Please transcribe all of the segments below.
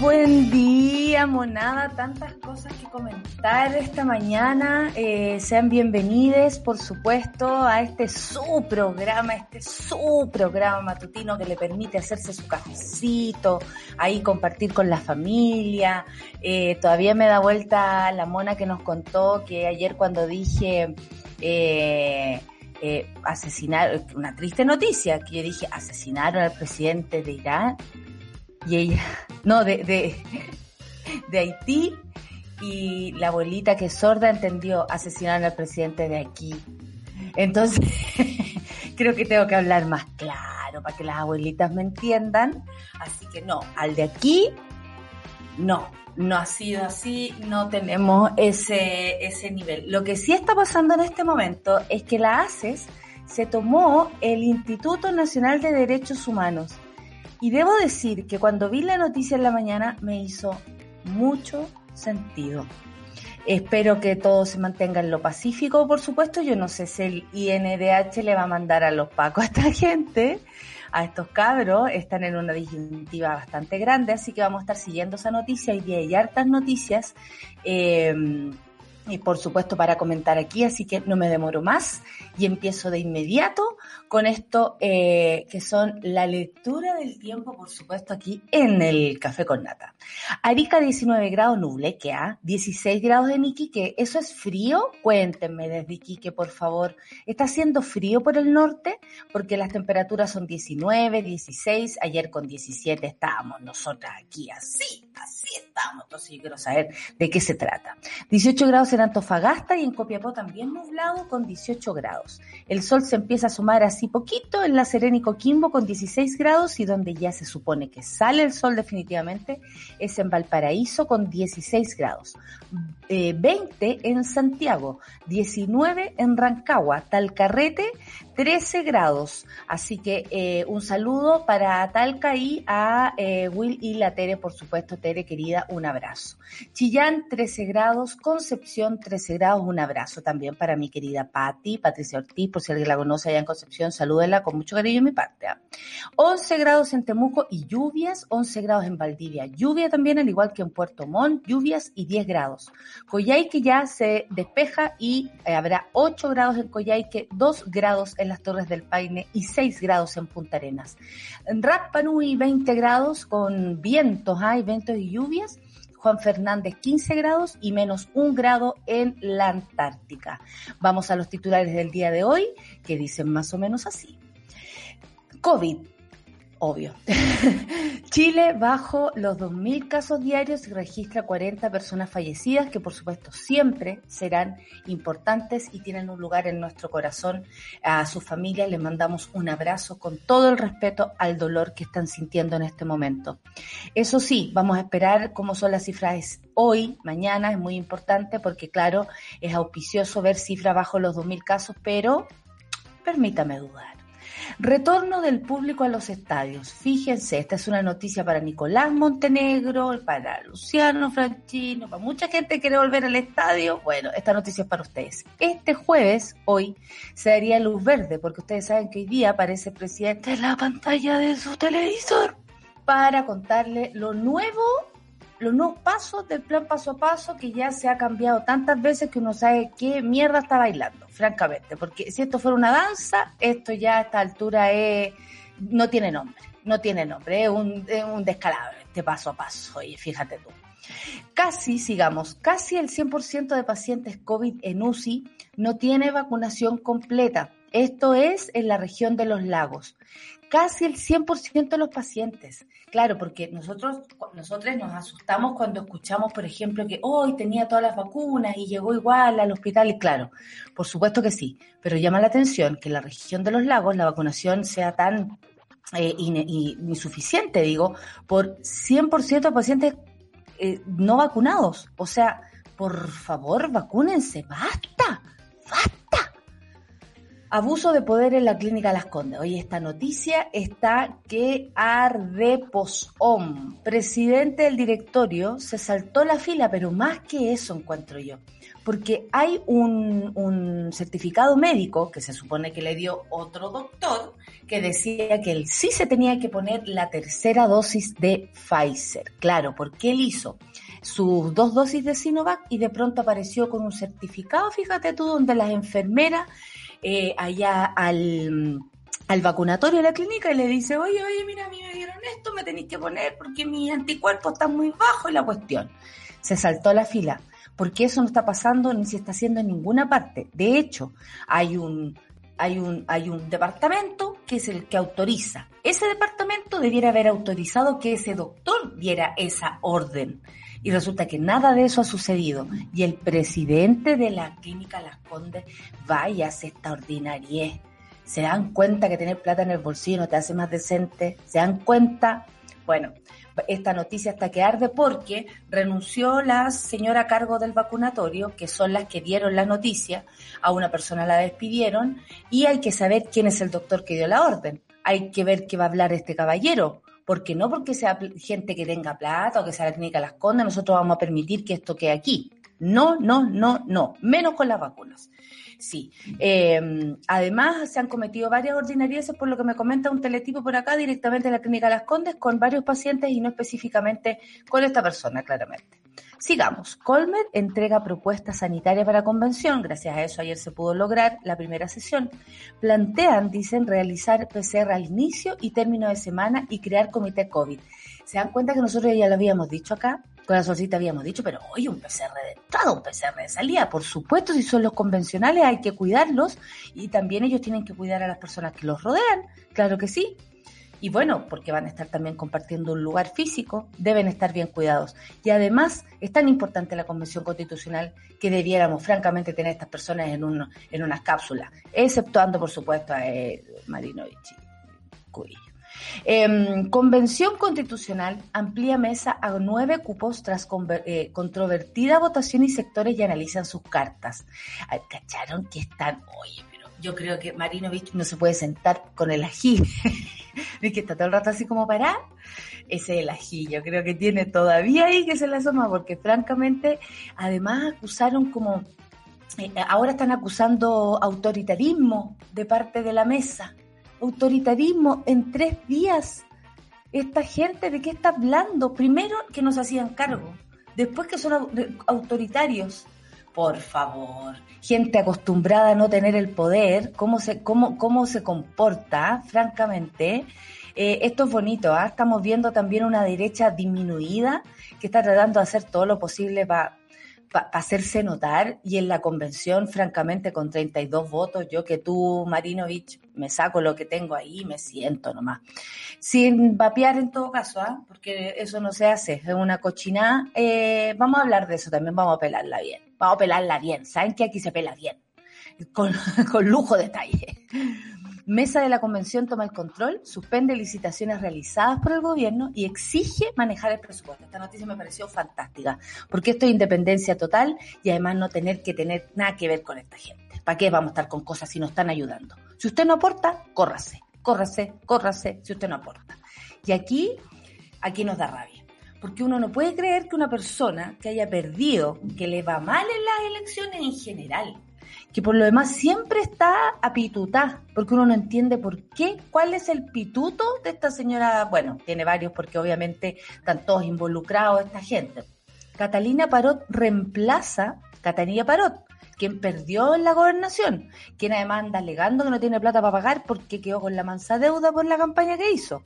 Buen día, monada. Tantas cosas que comentar esta mañana. Eh, sean bienvenidos, por supuesto, a este su programa, este su programa matutino que le permite hacerse su cafecito, ahí compartir con la familia. Eh, todavía me da vuelta la mona que nos contó que ayer cuando dije... Eh, eh, asesinar, una triste noticia, que yo dije, asesinaron al presidente de Irán y ella, no, de, de, Haití, y la abuelita que es sorda entendió, asesinaron al presidente de aquí. Entonces, creo que tengo que hablar más claro para que las abuelitas me entiendan. Así que no, al de aquí, no, no ha sido así, no tenemos ese, ese nivel. Lo que sí está pasando en este momento es que la ACES se tomó el Instituto Nacional de Derechos Humanos y debo decir que cuando vi la noticia en la mañana me hizo mucho sentido. Espero que todo se mantenga en lo pacífico, por supuesto. Yo no sé si el INDH le va a mandar a los pacos a esta gente, a estos cabros. Están en una disyuntiva bastante grande, así que vamos a estar siguiendo esa noticia. y hay hartas noticias. Eh, y por supuesto para comentar aquí, así que no me demoro más y empiezo de inmediato con esto eh, que son la lectura del tiempo, por supuesto, aquí en el Café con Nata. Arica 19 grados Nublequea, 16 grados en Iquique, ¿eso es frío? Cuéntenme desde Iquique, por favor. ¿Está haciendo frío por el norte? Porque las temperaturas son 19, 16, ayer con 17 estábamos nosotras aquí así, así estamos, entonces yo quiero saber de qué se trata. 18 grados en Antofagasta y en Copiapó también nublado con 18 grados. El sol se empieza a sumar así poquito en La Serena y con 16 grados y donde ya se supone que sale el sol definitivamente es en Valparaíso con 16 grados. 20 eh, en Santiago, 19 en Rancagua, Talcarrete 13 grados. Así que eh, un saludo para Talca y a eh, Will y la Tere, por supuesto, Tere querida, un abrazo. Chillán 13 grados, Concepción 13 grados, un abrazo también para mi querida Patti, Patricia Ortiz, por si alguien la conoce allá en Concepción, salúdenla con mucho cariño en mi parte. 11 ¿ah? grados en Temuco y lluvias, 11 grados en Valdivia, lluvia también, al igual que en Puerto Montt, lluvias y 10 grados. Coyhaique ya se despeja y eh, habrá 8 grados en Coyhaique, 2 grados en las Torres del Paine y 6 grados en Punta Arenas. En Rapanui 20 grados con vientos, hay vientos y lluvias. Juan Fernández 15 grados y menos un grado en la Antártica. Vamos a los titulares del día de hoy que dicen más o menos así. COVID obvio. Chile bajo los 2.000 casos diarios y registra 40 personas fallecidas que por supuesto siempre serán importantes y tienen un lugar en nuestro corazón. A sus familias les mandamos un abrazo con todo el respeto al dolor que están sintiendo en este momento. Eso sí, vamos a esperar cómo son las cifras hoy, mañana, es muy importante porque claro, es auspicioso ver cifras bajo los 2.000 casos, pero permítame dudar. Retorno del público a los estadios. Fíjense, esta es una noticia para Nicolás Montenegro, para Luciano Franchino, para mucha gente que quiere volver al estadio. Bueno, esta noticia es para ustedes. Este jueves, hoy, se daría luz verde, porque ustedes saben que hoy día aparece el presidente en la pantalla de su televisor para contarle lo nuevo los nuevos pasos del plan paso a paso que ya se ha cambiado tantas veces que uno sabe qué mierda está bailando, francamente. Porque si esto fuera una danza, esto ya a esta altura es, no tiene nombre, no tiene nombre, es un, es un descalabro este paso a paso, oye, fíjate tú. Casi, sigamos, casi el 100% de pacientes COVID en UCI no tiene vacunación completa. Esto es en la región de los lagos casi el 100% de los pacientes. Claro, porque nosotros, nosotros nos asustamos cuando escuchamos, por ejemplo, que hoy tenía todas las vacunas y llegó igual al hospital. Y claro, por supuesto que sí, pero llama la atención que en la región de los lagos la vacunación sea tan eh, insuficiente, digo, por 100% de pacientes eh, no vacunados. O sea, por favor, vacúnense, basta, basta. Abuso de poder en la clínica Las Condes. Hoy esta noticia está que arde posom. Presidente del directorio se saltó la fila, pero más que eso encuentro yo. Porque hay un, un certificado médico que se supone que le dio otro doctor que decía que él sí se tenía que poner la tercera dosis de Pfizer. Claro, porque él hizo sus dos dosis de Sinovac y de pronto apareció con un certificado, fíjate tú, donde las enfermeras eh, allá al, al vacunatorio de la clínica y le dice, oye, oye, mira, a mí me dieron esto, me tenéis que poner porque mi anticuerpo está muy bajo y la cuestión. Se saltó la fila, porque eso no está pasando ni se está haciendo en ninguna parte. De hecho, hay un, hay un, hay un departamento que es el que autoriza. Ese departamento debiera haber autorizado que ese doctor diera esa orden. Y resulta que nada de eso ha sucedido. Y el presidente de la clínica Las Condes, vaya, se esta ordinariez. ¿Se dan cuenta que tener plata en el bolsillo no te hace más decente? ¿Se dan cuenta? Bueno, esta noticia está que arde porque renunció la señora a cargo del vacunatorio, que son las que dieron la noticia, a una persona la despidieron y hay que saber quién es el doctor que dio la orden. Hay que ver qué va a hablar este caballero, porque no porque sea gente que tenga plata o que sea la clínica Las Condes, nosotros vamos a permitir que esto quede aquí. No, no, no, no, menos con las vacunas. Sí. Eh, además, se han cometido varias ordinarieces, por lo que me comenta un teletipo por acá, directamente en la clínica Las Condes, con varios pacientes y no específicamente con esta persona, claramente. Sigamos. Colmer entrega propuestas sanitarias para convención. Gracias a eso ayer se pudo lograr la primera sesión. Plantean, dicen, realizar PCR al inicio y término de semana y crear comité COVID. Se dan cuenta que nosotros ya lo habíamos dicho acá, con la solcita habíamos dicho, pero hoy un PCR de entrada, un PCR de salida. Por supuesto, si son los convencionales hay que cuidarlos y también ellos tienen que cuidar a las personas que los rodean. Claro que sí. Y bueno, porque van a estar también compartiendo un lugar físico, deben estar bien cuidados. Y además es tan importante la Convención Constitucional que debiéramos francamente tener a estas personas en, un, en unas cápsulas, exceptuando por supuesto a eh, Marinovich y. Em, Convención Constitucional amplía mesa a nueve cupos tras eh, controvertida votación y sectores ya analizan sus cartas. ¿Cacharon que están, pero yo creo que Marinovich no se puede sentar con el ají, es que está todo el rato así como para ese es el ají, yo creo que tiene todavía ahí que se le asoma, porque francamente, además acusaron como, eh, ahora están acusando autoritarismo de parte de la mesa autoritarismo en tres días. Esta gente, ¿de qué está hablando? Primero que nos hacían cargo, después que son autoritarios. Por favor, gente acostumbrada a no tener el poder, cómo se, cómo, cómo se comporta, francamente. Eh, esto es bonito, ¿ah? estamos viendo también una derecha disminuida que está tratando de hacer todo lo posible para hacerse notar y en la convención, francamente, con 32 votos, yo que tú, Marinovich, me saco lo que tengo ahí y me siento nomás. Sin vapear en todo caso, ¿ah? porque eso no se hace, es una cochinada. Eh, vamos a hablar de eso también, vamos a pelarla bien. Vamos a pelarla bien, ¿saben que aquí se pela bien? Con, con lujo de detalle. Mesa de la Convención toma el control, suspende licitaciones realizadas por el gobierno y exige manejar el presupuesto. Esta noticia me pareció fantástica, porque esto es independencia total y además no tener que tener nada que ver con esta gente. ¿Para qué vamos a estar con cosas si nos están ayudando? Si usted no aporta, córrase, córrase, córrase si usted no aporta. Y aquí, aquí nos da rabia. Porque uno no puede creer que una persona que haya perdido, que le va mal en las elecciones en general, que por lo demás siempre está a porque uno no entiende por qué, cuál es el pituto de esta señora, bueno, tiene varios porque obviamente están todos involucrados esta gente. Catalina Parot reemplaza Catalina Parot, quien perdió en la gobernación, quien además anda alegando que no tiene plata para pagar porque quedó con la mansa deuda por la campaña que hizo.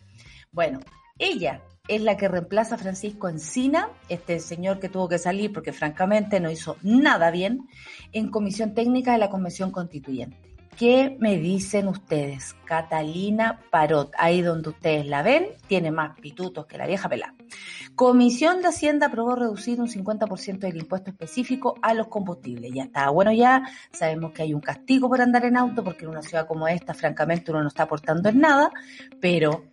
Bueno, ella es la que reemplaza a Francisco Encina, este señor que tuvo que salir porque francamente no hizo nada bien, en comisión técnica de la Convención Constituyente. ¿Qué me dicen ustedes? Catalina Parot, ahí donde ustedes la ven, tiene más pitutos que la vieja pelada. Comisión de Hacienda aprobó reducir un 50% del impuesto específico a los combustibles. Ya está, bueno, ya sabemos que hay un castigo por andar en auto, porque en una ciudad como esta, francamente, uno no está aportando en nada, pero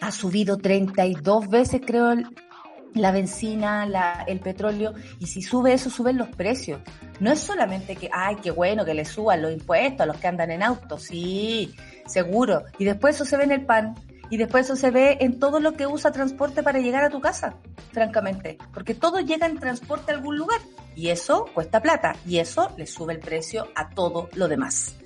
ha subido 32 veces, creo, la benzina, la, el petróleo, y si sube eso, suben los precios. No es solamente que, ay, qué bueno que le suban los impuestos a los que andan en auto, sí, seguro. Y después eso se ve en el pan, y después eso se ve en todo lo que usa transporte para llegar a tu casa, francamente, porque todo llega en transporte a algún lugar, y eso cuesta plata, y eso le sube el precio a todo lo demás.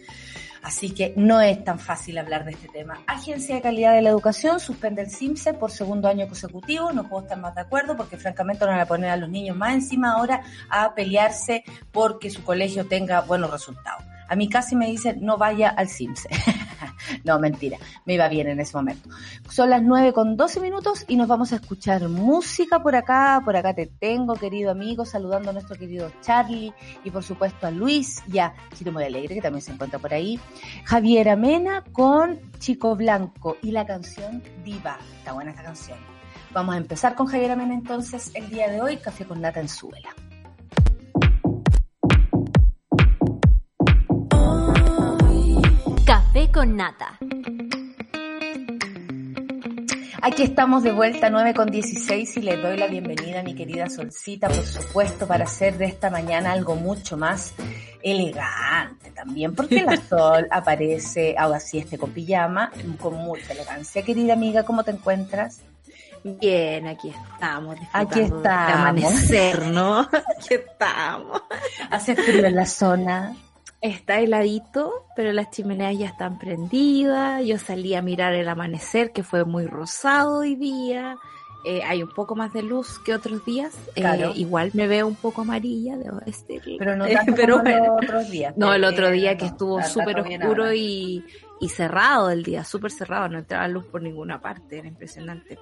Así que no es tan fácil hablar de este tema. Agencia de Calidad de la Educación suspende el CIMSE por segundo año consecutivo. No puedo estar más de acuerdo porque francamente no van a poner a los niños más encima ahora a pelearse porque su colegio tenga buenos resultados. A mí casi me dicen, no vaya al CIMSE. no, mentira, me iba bien en ese momento. Son las 9 con 12 minutos y nos vamos a escuchar música por acá. Por acá te tengo, querido amigo, saludando a nuestro querido Charlie y por supuesto a Luis y a Muy Alegre, que también se encuentra por ahí. Javier Amena con Chico Blanco y la canción Diva. Está buena esta canción. Vamos a empezar con Javier Amena entonces el día de hoy, Café con Nata en Suela. Con nata. Aquí estamos de vuelta 9 con 16 y le doy la bienvenida a mi querida Solcita, por supuesto, para hacer de esta mañana algo mucho más elegante también, porque la Sol aparece ahora sí este con pijama, con mucha elegancia. Querida amiga, ¿cómo te encuentras? Bien, aquí estamos. Aquí estamos. amanecer, ¿no? Aquí estamos. Hace frío en la zona. Está heladito, pero las chimeneas ya están prendidas. Yo salí a mirar el amanecer, que fue muy rosado hoy día. Eh, hay un poco más de luz que otros días. Eh, igual me veo un poco amarilla, debo decirlo. Pero no Eh, tanto pero como bueno. los otros días. No, el otro día que no, estuvo súper oscuro y, y cerrado el día, súper cerrado, no entraba luz por ninguna parte, era impresionante.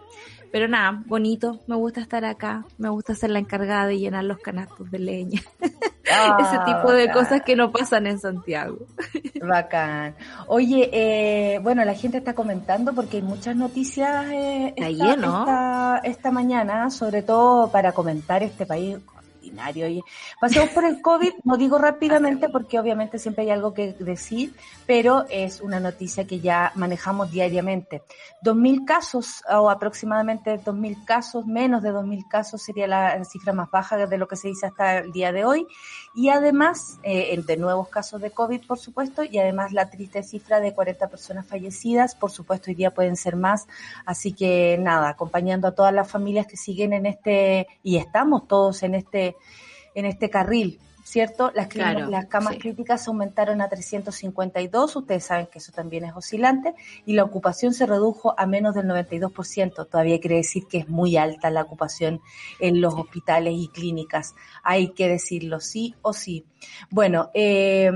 Pero nada, bonito, me gusta estar acá, me gusta ser la encargada de llenar los canastos de leña, Ah, ese tipo de cosas que no pasan en Santiago. Bacán. Oye, eh, bueno, la gente está comentando porque hay muchas noticias eh, esta, esta mañana, sobre todo para comentar este país Oye, pasemos por el COVID, no digo rápidamente porque obviamente siempre hay algo que decir, pero es una noticia que ya manejamos diariamente. 2.000 casos o aproximadamente 2.000 casos, menos de 2.000 casos sería la cifra más baja de lo que se dice hasta el día de hoy. Y además, eh, de nuevos casos de COVID, por supuesto, y además la triste cifra de 40 personas fallecidas, por supuesto, hoy día pueden ser más. Así que nada, acompañando a todas las familias que siguen en este, y estamos todos en este, en este carril. ¿Cierto? Las, clínicas- Claro, las camas sí. críticas aumentaron a 352, ustedes saben que eso también es oscilante, y la ocupación se redujo a menos del 92%. Todavía quiere decir que es muy alta la ocupación en los hospitales y clínicas. Hay que decirlo sí o sí. Bueno, eh,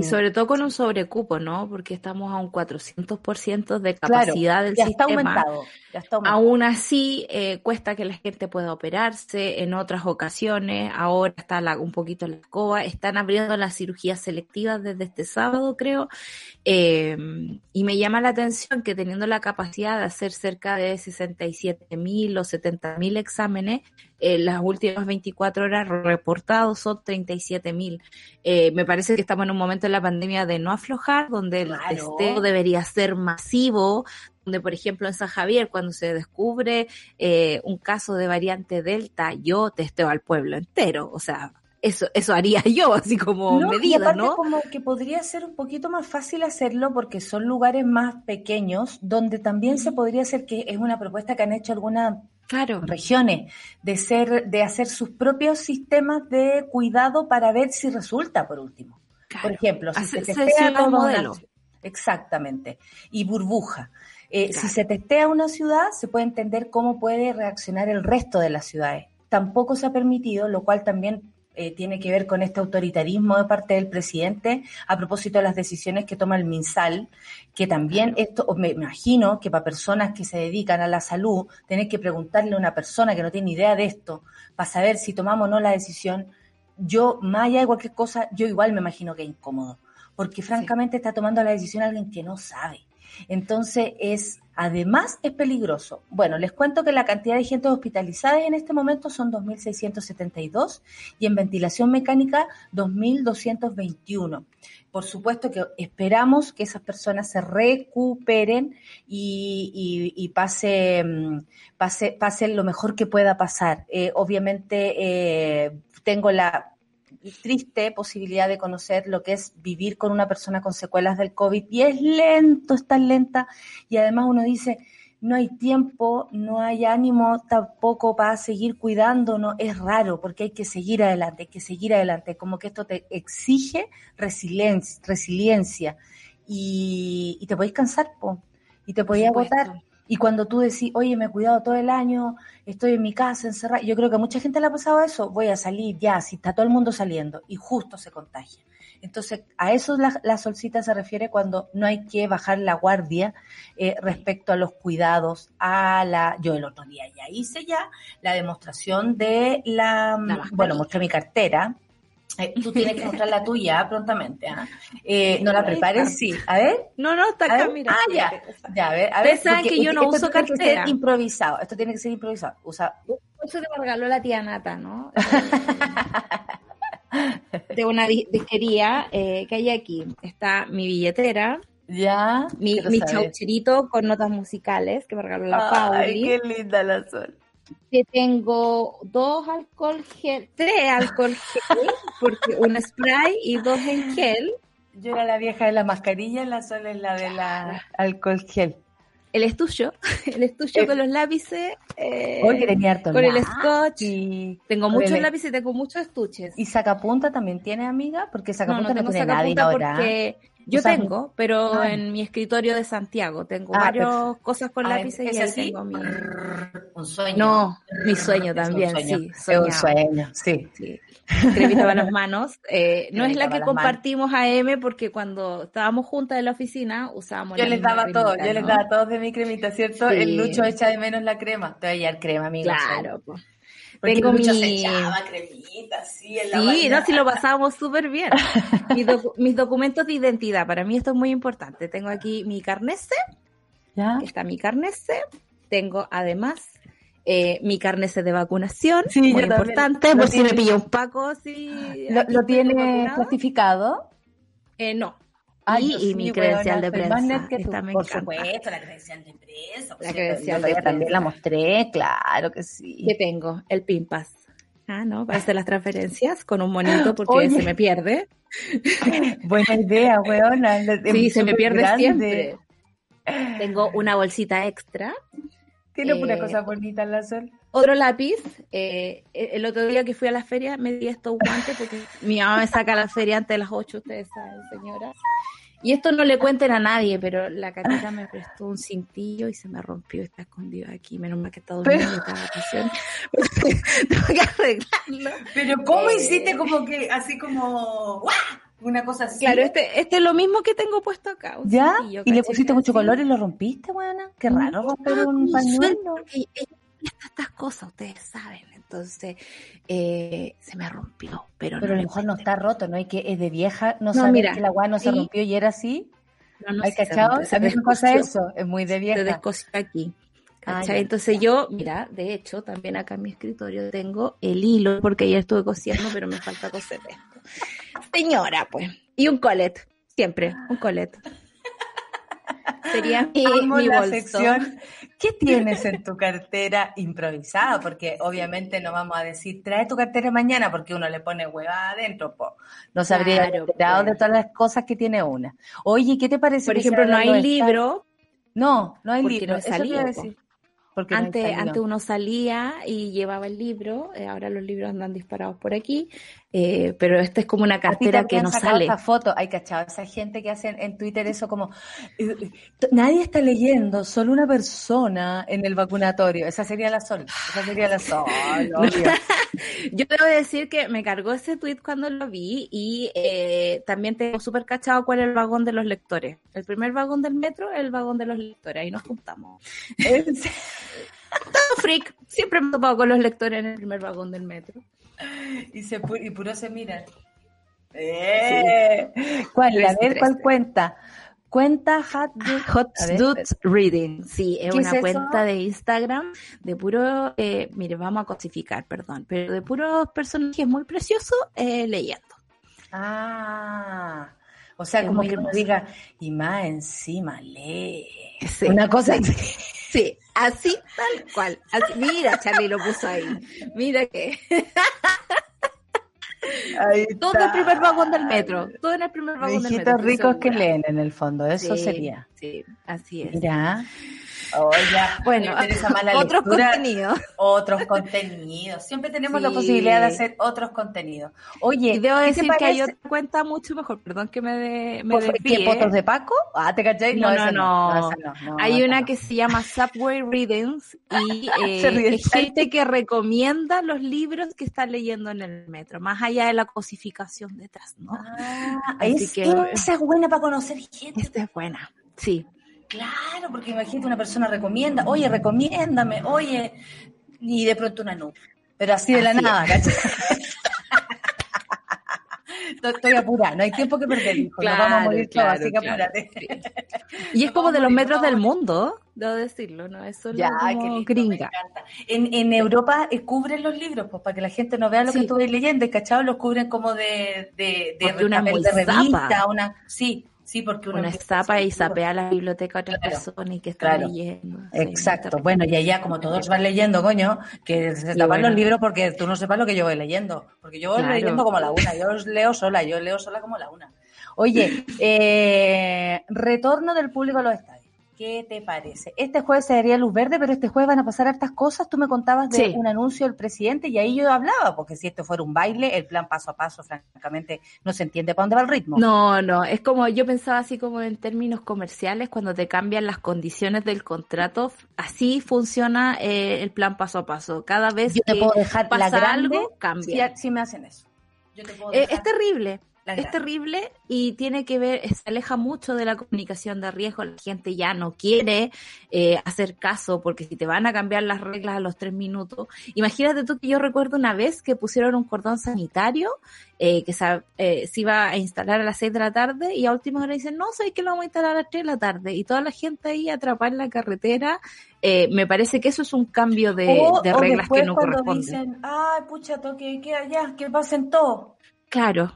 Y sobre todo con un sobrecupo, ¿no? Porque estamos a un 400% de claro, capacidad del ya está sistema. aumentado. Ya está aumentado. Aún así, eh, cuesta que la gente pueda operarse en otras ocasiones. Ahora está la- un poquito la escoba. Están abriendo las cirugías selectivas desde este sábado, creo. Eh, y me llama la atención que teniendo la capacidad de hacer cerca de 67 mil o 70 mil exámenes, eh, las últimas 24 horas reportados son 37 mil. Eh, me parece que estamos en un momento en la pandemia de no aflojar, donde el Claro. testeo debería ser masivo, donde por ejemplo en San Javier cuando se descubre eh, un caso de variante Delta, yo testeo al pueblo entero, o sea, eso, eso haría yo, así como No, y medida, aparte ¿no? como que podría ser un poquito más fácil hacerlo porque son lugares más pequeños donde también se podría hacer que es una propuesta que han hecho algunas Claro, regiones de ser de hacer sus propios sistemas de cuidado para ver si resulta por último. Por ejemplo, si se testea una modelo. exactamente, y burbuja. Eh, Claro. Si se testea una ciudad, se puede entender cómo puede reaccionar el resto de las ciudades. Tampoco se ha permitido, lo cual también eh, tiene que ver con este autoritarismo de parte del presidente a propósito de las decisiones que toma el MinSal, que también esto, me imagino que para personas que se dedican a la salud, tener que preguntarle a una persona que no tiene idea de esto, para saber si tomamos o no la decisión, yo, más allá de cualquier cosa, yo igual me imagino que es incómodo, porque francamente está tomando la decisión alguien que no sabe. Entonces es Además, es peligroso. Bueno, les cuento que la cantidad de gente hospitalizada en este momento son 2.672 y en ventilación mecánica 2.221. Por supuesto que esperamos que esas personas se recuperen y, y, pase, mm, pase, pase, lo mejor que pueda pasar. Eh, obviamente, eh, tengo la triste posibilidad de conocer lo que es vivir con una persona con secuelas del COVID. Y es lento, es tan lenta. Y además uno dice, no hay tiempo, no hay ánimo tampoco para seguir cuidándonos, es raro porque hay que seguir adelante, hay que seguir adelante, como que esto te exige resiliencia, resiliencia. Y, te podéis cansar y te podéis agotar. Y cuando tú decís, oye, me he cuidado todo el año, estoy en mi casa encerrada, yo creo que a mucha gente le ha pasado eso, voy a salir ya, si está todo el mundo saliendo y justo se contagia. Entonces, a eso la, solcita se refiere cuando no hay que bajar la guardia eh, respecto a los cuidados, a la... Yo el otro día ya hice ya la demostración de la... bueno, mostré mi cartera, eh, tú tienes que mostrar la tuya prontamente. ¿ah? Eh, no la prepares, sí. A ver. No, no, está acá, mira. Ah, ya. Ya, a ver. A ver saben que yo no uso cartera. Tiene que ser improvisado. Esto tiene que ser improvisado. Usa. Eso te regaló la tía Nata, ¿no? de una disquería eh, que hay aquí. Está mi billetera. Ya. Mi, mi chaucherito con notas musicales que me regaló la Pauli. Ay, qué linda la sol que tengo dos alcohol gel, tres alcohol gel, porque un spray y dos en gel. Yo era la vieja de la mascarilla, la sola es la de la alcohol gel. El estuche, el estuche eh, con los lápices. Eh, tenía Con el scotch. Y tengo muchos lápices y tengo muchos estuches. ¿Y sacapunta también tiene, amiga? Porque sacapunta no, no, tiene nadie ahora. Porque yo tengo, pero en mi escritorio de Santiago tengo ah, varias cosas con lápices y ahí tengo mi... Un sueño. No, mi sueño también, sí. Es un sueño, sí. sí. Cremita para las manos. Eh, no es la que compartimos a M porque cuando estábamos juntas en la oficina usábamos Yo les daba todo, yo les daba todo de mi cremita, ¿cierto? El Lucho echa de menos la crema. Te voy a dar crema, amiga. Claro, pues. Tengo mi... cremita, sí, en la Sí, no, si lo pasábamos súper bien. mis, documentos de identidad, para mí esto es muy importante. Tengo aquí mi carnese, ¿Ya? está mi carnese. Tengo además eh, mi carnese de vacunación, sí, muy importante, por si me pilla un paco. Si ¿Lo, tiene clasificado? Eh, no, y, mi credencial de prensa. Que Por supuesto, la credencial de prensa. La credencial de prensa. También la mostré, claro que sí. ¿Qué tengo? El PIMPAS. Ah, ¿no? Para hacer las transferencias con un monito porque se me pierde. Buena idea, weona. Sí, se me pierde siempre. Tengo una bolsita extra. Tiene una eh, cosa bonita en la sol. Otro lápiz. Eh, el otro día que fui a la feria me di estos guantes porque mi mamá me saca a la feria antes de las 8, ustedes saben, señora. Y esto no le cuenten a nadie, pero la catita me prestó un cintillo y se me rompió está escondido aquí. Menos mal que está durmiendo pero... Tengo que arreglarlo. Pero ¿cómo eh, hiciste como que, así como. Una cosa así. Claro, este, este es lo mismo que tengo puesto acá. ¿Ya? ¿Y le pusiste mucho color y lo rompiste, buena? Qué raro romper un pañuelo. Estas cosas, ustedes saben entonces eh, se me rompió. Pero, pero a lo mejor no está roto, ¿no? hay que es de vieja, no, no que la guay no se rompió y era así. No, no ¿Hay cachado? mí me pasa eso, es muy de vieja. Se aquí. Entonces yo, mira, de hecho, también acá en mi escritorio tengo el hilo, porque ya estuve cosiendo, pero me falta coser esto. Señora, pues. Y un colet, siempre, un colet. Sería mi, mi la sección ¿Qué tienes en tu cartera improvisada? Porque obviamente no vamos a decir, trae tu cartera mañana porque uno le pone hueva adentro. No se habría enterado de todas las cosas que tiene una. Oye, ¿qué te parece? Por ejemplo, no hay libro. No, no hay libro. No salido, porque antes, antes uno salía y llevaba el libro, eh, ahora los libros andan disparados por aquí, eh, pero esta es como una cartera que no sale. Esta foto, hay cachado, esa gente que hace en Twitter eso como, eh, nadie está leyendo, solo una persona en el vacunatorio, esa sería la sol, esa sería la sol, Yo debo decir que me cargó ese tweet cuando lo vi y también tengo súper cachado cuál es el vagón de los lectores. El primer vagón del metro es el vagón de los lectores, ahí nos juntamos. Todo freak. Siempre me he topado con los lectores en el primer vagón del metro. Y, se, y puro se miran. Eh. ¿Cuál? A ver, ¿cuál cuenta? Cuenta Hot, Hot Dudes Reading. Sí, es una cuenta de Instagram de puro, eh, mire, vamos a cosificar, perdón, pero de puros personajes muy preciosos eh, leyendo. Ah, o sea, como que uno diga, y más encima lee. Una cosa. Sí, así tal cual. Mira, Charlie lo puso ahí. Mira que. todo en el primer vagón del metro. Todo en el primer vagón del metro. ricos que leen en el fondo, eso sería. Sí, así es. Mira. Oh, bueno, otros contenidos. Otros contenidos. Siempre tenemos la posibilidad de hacer otros contenidos. Oye, y debo decir que hay otra cuenta mucho mejor. Perdón que me, de, me ¿Qué, ¿Fotos de Paco? Ah, ¿te caché? No, no, no. hay una que se llama Subway Readings y eh, es gente que recomienda los libros que está leyendo en el metro, más allá de la cosificación detrás, ¿no? Ah, es, que, esa es buena para conocer gente. Esta es buena, sí. Claro, porque imagínate una persona recomienda, oye, recomiéndame, oye, y de pronto una no. Pero así de la nada, ¿cachai? Estoy apurada, no hay tiempo que perder, hijo. Nos vamos a morir todos, así que apúrate. Y es como de los metros del mundo, debo decirlo, ¿no? Es solo como gringa. En, en Europa eh, cubren los libros, pues para que la gente no vea lo que estuve leyendo, ¿cachado? Los cubren como de, de, de, una de revista, una, sí, Sí, porque uno, zapa y zapea la biblioteca a otras personas y que están leyendo. Exacto. Bueno, y allá, como todos van leyendo, coño, que se tapan los libros porque tú no sepas lo que yo voy leyendo. Porque yo voy leyendo como la una. Yo leo sola, yo leo sola como la una. Oye, eh, retorno del público a los estadios. ¿Qué te parece? Este jueves se daría luz verde, pero este jueves van a pasar hartas cosas. Tú me contabas de un anuncio del presidente y ahí yo hablaba, porque si esto fuera un baile, el plan paso a paso, francamente, no se entiende para dónde va el ritmo. No, no, es como yo pensaba así como en términos comerciales, cuando te cambian las condiciones del contrato, así funciona eh, el plan paso a paso. Cada vez yo te que puedo dejar pasa algo, cambia. Si, me hacen eso. Eh, es terrible es terrible y tiene que ver, se aleja mucho de la comunicación de riesgo. La gente ya no quiere eh, hacer caso porque si te van a cambiar las reglas a los tres minutos. Imagínate tú que yo recuerdo una vez que pusieron un cordón sanitario eh, que se, eh, se, iba a instalar a las seis de la tarde y a última hora dicen, no, sé que lo vamos a instalar a las tres de la tarde. Y toda la gente ahí atrapada en la carretera. me parece que eso es un cambio de, reglas que no corresponden. dicen, ay, pucha, toque, que allá, que pasen todo. Claro,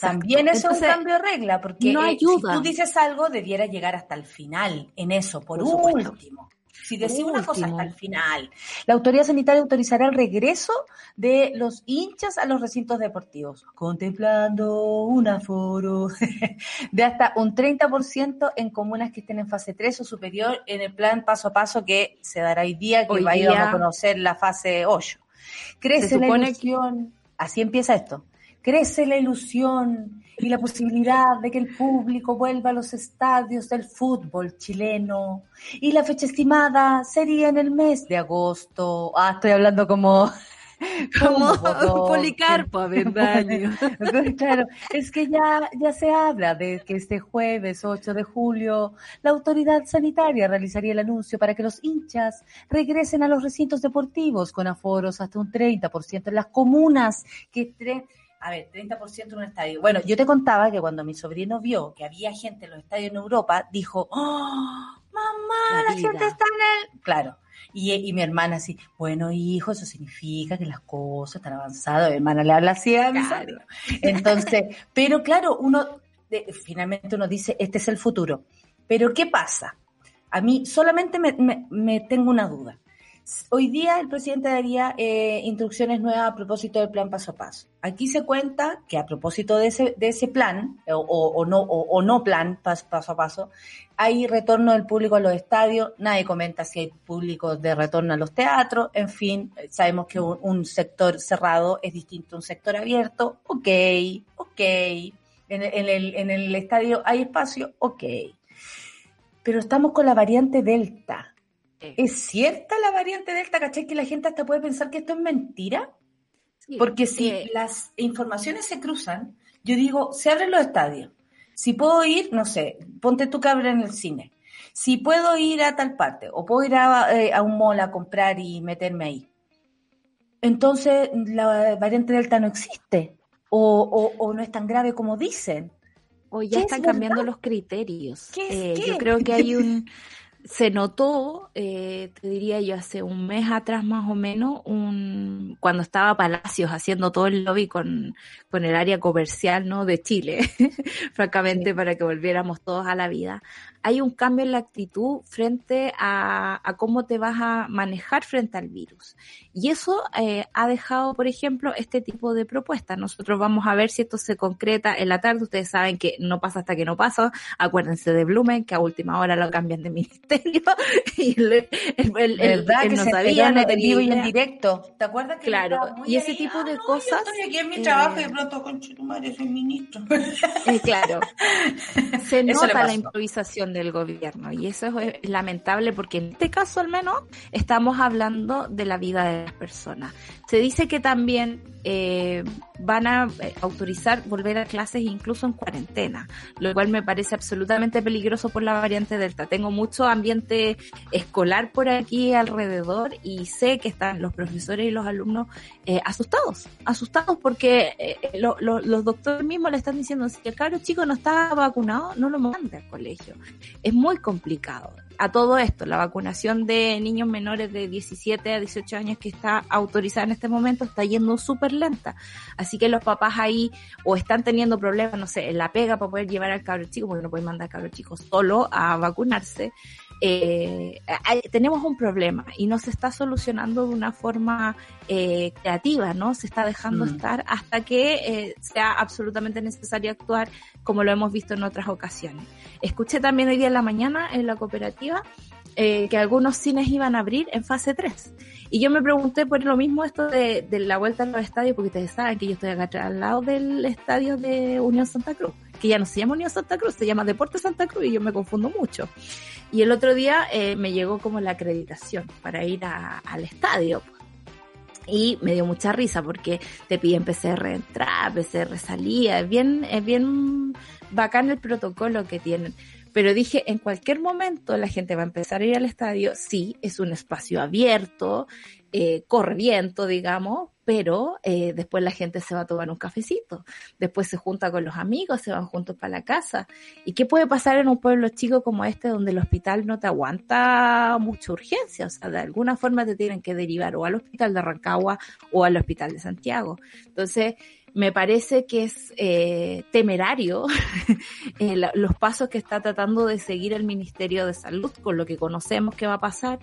también es un cambio de regla, porque no ayuda. si tú dices algo, debiera llegar hasta el final, en eso, por, último. Si decís una cosa hasta el final. La autoridad sanitaria autorizará el regreso de los hinchas a los recintos deportivos, contemplando un aforo de hasta un 30% en comunas que estén en fase 3 o superior en el plan paso a paso que se dará hoy día, que hoy a conocer la fase 8. Crece la ilusión. Así empieza esto crece la ilusión y la posibilidad de que el público vuelva a los estadios del fútbol chileno. Y la fecha estimada sería en el mes de agosto. Ah, estoy hablando como... Como Policarpo, ¿verdad? claro, es que ya, ya se habla de que este jueves 8 de julio la autoridad sanitaria realizaría el anuncio para que los hinchas regresen a los recintos deportivos con aforos hasta un 30% en las comunas que a ver, 30% en un estadio. Bueno, yo te contaba que cuando mi sobrino vio que había gente en los estadios en Europa, dijo, ¡Oh, mamá, la, gente está en el... Claro. Y, y, mi hermana así, bueno, hijo, eso significa que las cosas están avanzadas. Mi hermana le habla así a Entonces, pero claro, uno, finalmente uno dice, este es el futuro. Pero ¿qué pasa? A mí solamente me, me tengo una duda. Hoy día el presidente daría eh, instrucciones nuevas a propósito del plan paso a paso. Aquí se cuenta que a propósito de ese, de ese plan, o, no, o, no plan paso, a paso, hay retorno del público a los estadios, nadie comenta si hay público de retorno a los teatros, en fin, sabemos que un, sector cerrado es distinto a un sector abierto, ok, ok, en, el, en el estadio hay espacio, ok. Pero estamos con la variante Delta ¿Es cierta la variante Delta? ¿Cachai? Que la gente hasta puede pensar que esto es mentira. Porque si las informaciones se cruzan, yo digo, se abren los estadios. Si puedo ir, no sé, ponte tu cabra en el cine. Si puedo ir a tal parte, o puedo ir a, eh, un mall a comprar y meterme ahí. Entonces, la variante Delta no existe. O, o no es tan grave como dicen. O ya están cambiando los criterios. Eh, yo creo que hay un se notó, eh, te diría yo, hace un mes atrás más o menos, un, cuando estaba Palacios haciendo todo el lobby con, con el área comercial ¿no? de Chile, francamente, para que volviéramos todos a la vida hay un cambio en la actitud frente a, cómo te vas a manejar frente al virus. Y eso eh, ha dejado, por ejemplo, este tipo de propuestas. Nosotros vamos a ver si esto se concreta en la tarde. Ustedes saben que no pasa hasta que no pasa. Acuérdense de Blumen, que a última hora lo cambian de ministerio. y el, ¿Verdad que no se sabía, no tenía y en directo. ¿Te acuerdas que Claro, y ese tipo de cosas. Yo estoy aquí en mi trabajo y de pronto con madre soy ministro. Eh, claro. Se nota la improvisación del gobierno y eso es, lamentable porque en este caso al menos estamos hablando de la vida de las personas. Se dice que también eh, van a eh, autorizar volver a clases incluso en cuarentena, lo cual me parece absolutamente peligroso por la variante Delta. Tengo mucho ambiente escolar por aquí alrededor y sé que están los profesores y los alumnos eh, asustados, asustados porque los doctores mismos le están diciendo si el caro chico no está vacunado, no lo mande al colegio. Es muy complicado a todo esto, la vacunación de niños menores de 17 a 18 años que está autorizada en este momento está yendo súper lenta. Así que los papás ahí o están teniendo problemas, no sé, en la pega para poder llevar al cabro chico, porque no pueden mandar al cabro chico solo a vacunarse. Eh, tenemos un problema y no se está solucionando de una forma eh, creativa, ¿no? Se está dejando mm. estar hasta que eh, sea absolutamente necesario actuar como lo hemos visto en otras ocasiones. Escuché también hoy día en la mañana en la cooperativa eh, que algunos cines iban a abrir en fase 3. Y yo me pregunté por lo mismo esto de, la vuelta a los estadios, porque ustedes saben que yo estoy acá al lado del estadio de Unión Santa Cruz, que ya no se llama Unión Santa Cruz, se llama Deporte Santa Cruz y yo me confundo mucho. Y el otro día eh, me llegó como la acreditación para ir al estadio. Y me dio mucha risa porque te piden PCR entrar, PCR salida, es bien, es bien bacán el protocolo que tienen. Pero dije, en cualquier momento la gente va a empezar a ir al estadio, sí, es un espacio abierto, eh, corre viento, digamos, pero eh, después la gente se va a tomar un cafecito, después se junta con los amigos, se van juntos para la casa. ¿Y qué puede pasar en un pueblo chico como este donde el hospital no te aguanta mucha urgencia? O sea, de alguna forma te tienen que derivar o al hospital de Rancagua o al hospital de Santiago. Entonces, me parece que es eh, temerario eh, los pasos que está tratando de seguir el Ministerio de Salud con lo que conocemos que va a pasar,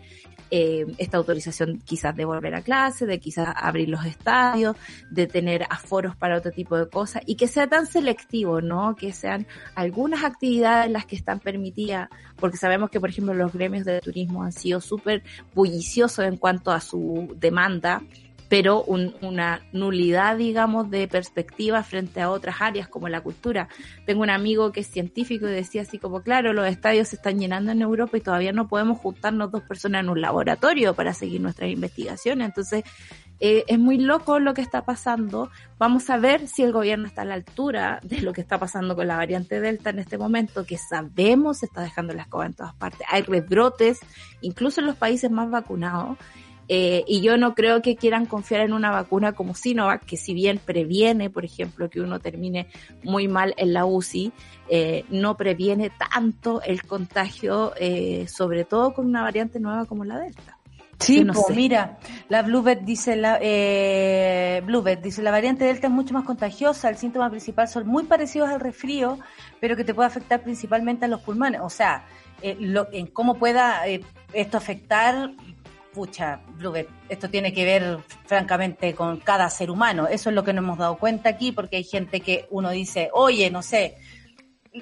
eh, esta autorización quizás de volver a clase, de quizás abrir los estadios, de tener aforos para otro tipo de cosas y que sea tan selectivo, ¿no? Que sean algunas actividades las que están permitidas, porque sabemos que por ejemplo los gremios de turismo han sido súper bulliciosos en cuanto a su demanda pero una nulidad, digamos, de perspectiva frente a otras áreas como la cultura. Tengo un amigo que es científico y decía así como, claro, los estadios se están llenando en Europa y todavía no podemos juntarnos dos personas en un laboratorio para seguir nuestras investigaciones. Entonces, eh, es muy loco lo que está pasando. Vamos a ver si el gobierno está a la altura de lo que está pasando con la variante Delta en este momento, que sabemos está dejando la escoba en todas partes. Hay rebrotes, incluso en los países más vacunados. Eh, y yo no creo que quieran confiar en una vacuna como Sinovac, que si bien previene, por ejemplo, que uno termine muy mal en la UCI, eh, no previene tanto el contagio, eh, sobre todo con una variante nueva como la Delta. Sí, pues mira, la Bluebird dice la eh, Bluebird dice la variante Delta es mucho más contagiosa, el síntoma principal son muy parecidos al resfrío, pero que te puede afectar principalmente a los pulmones. O sea, eh, lo, en cómo pueda esto afectar pucha, esto tiene que ver francamente con cada ser humano. Eso es lo que nos hemos dado cuenta aquí, porque hay gente que uno dice, oye, no sé,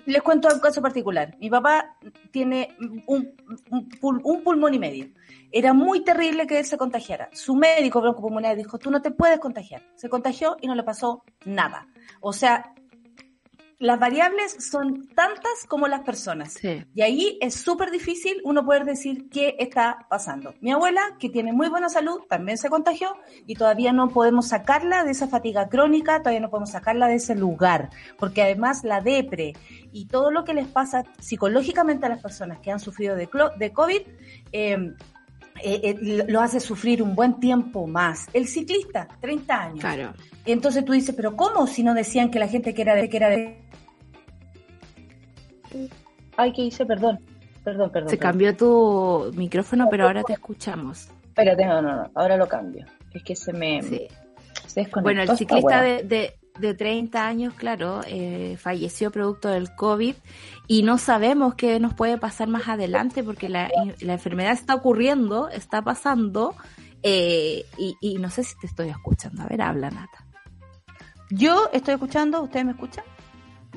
les cuento un caso particular. Mi papá tiene un, un, pulmón y medio. Era muy terrible que él se contagiara. Su médico broncopulmonar dijo, tú no te puedes contagiar. Se contagió y no le pasó nada. O sea, las variables son tantas como las personas. Y ahí es súper difícil uno poder decir qué está pasando. Mi abuela, que tiene muy buena salud, también se contagió y todavía no podemos sacarla de esa fatiga crónica, todavía no podemos sacarla de ese lugar, porque además la depre y todo lo que les pasa psicológicamente a las personas que han sufrido de, de COVID, em, eh, eh, lo hace sufrir un buen tiempo más. El ciclista, 30 años. Claro. Entonces tú dices, pero ¿cómo si no decían que la gente que era de, que era de Ay, ¿qué hice? Perdón. Perdón, perdón. Se perdón. cambió tu micrófono, pero ahora te escuchamos. Espérate, no, no, no. Ahora lo cambio. Es que se me Sí. se desconectó Bueno, el ciclista de, de, de 30 años, claro, eh, falleció producto del COVID y no sabemos qué nos puede pasar más adelante porque la, la enfermedad está ocurriendo, está pasando eh, y, y no sé si te estoy escuchando. A ver, habla Nata. Yo estoy escuchando, ¿ustedes me escuchan?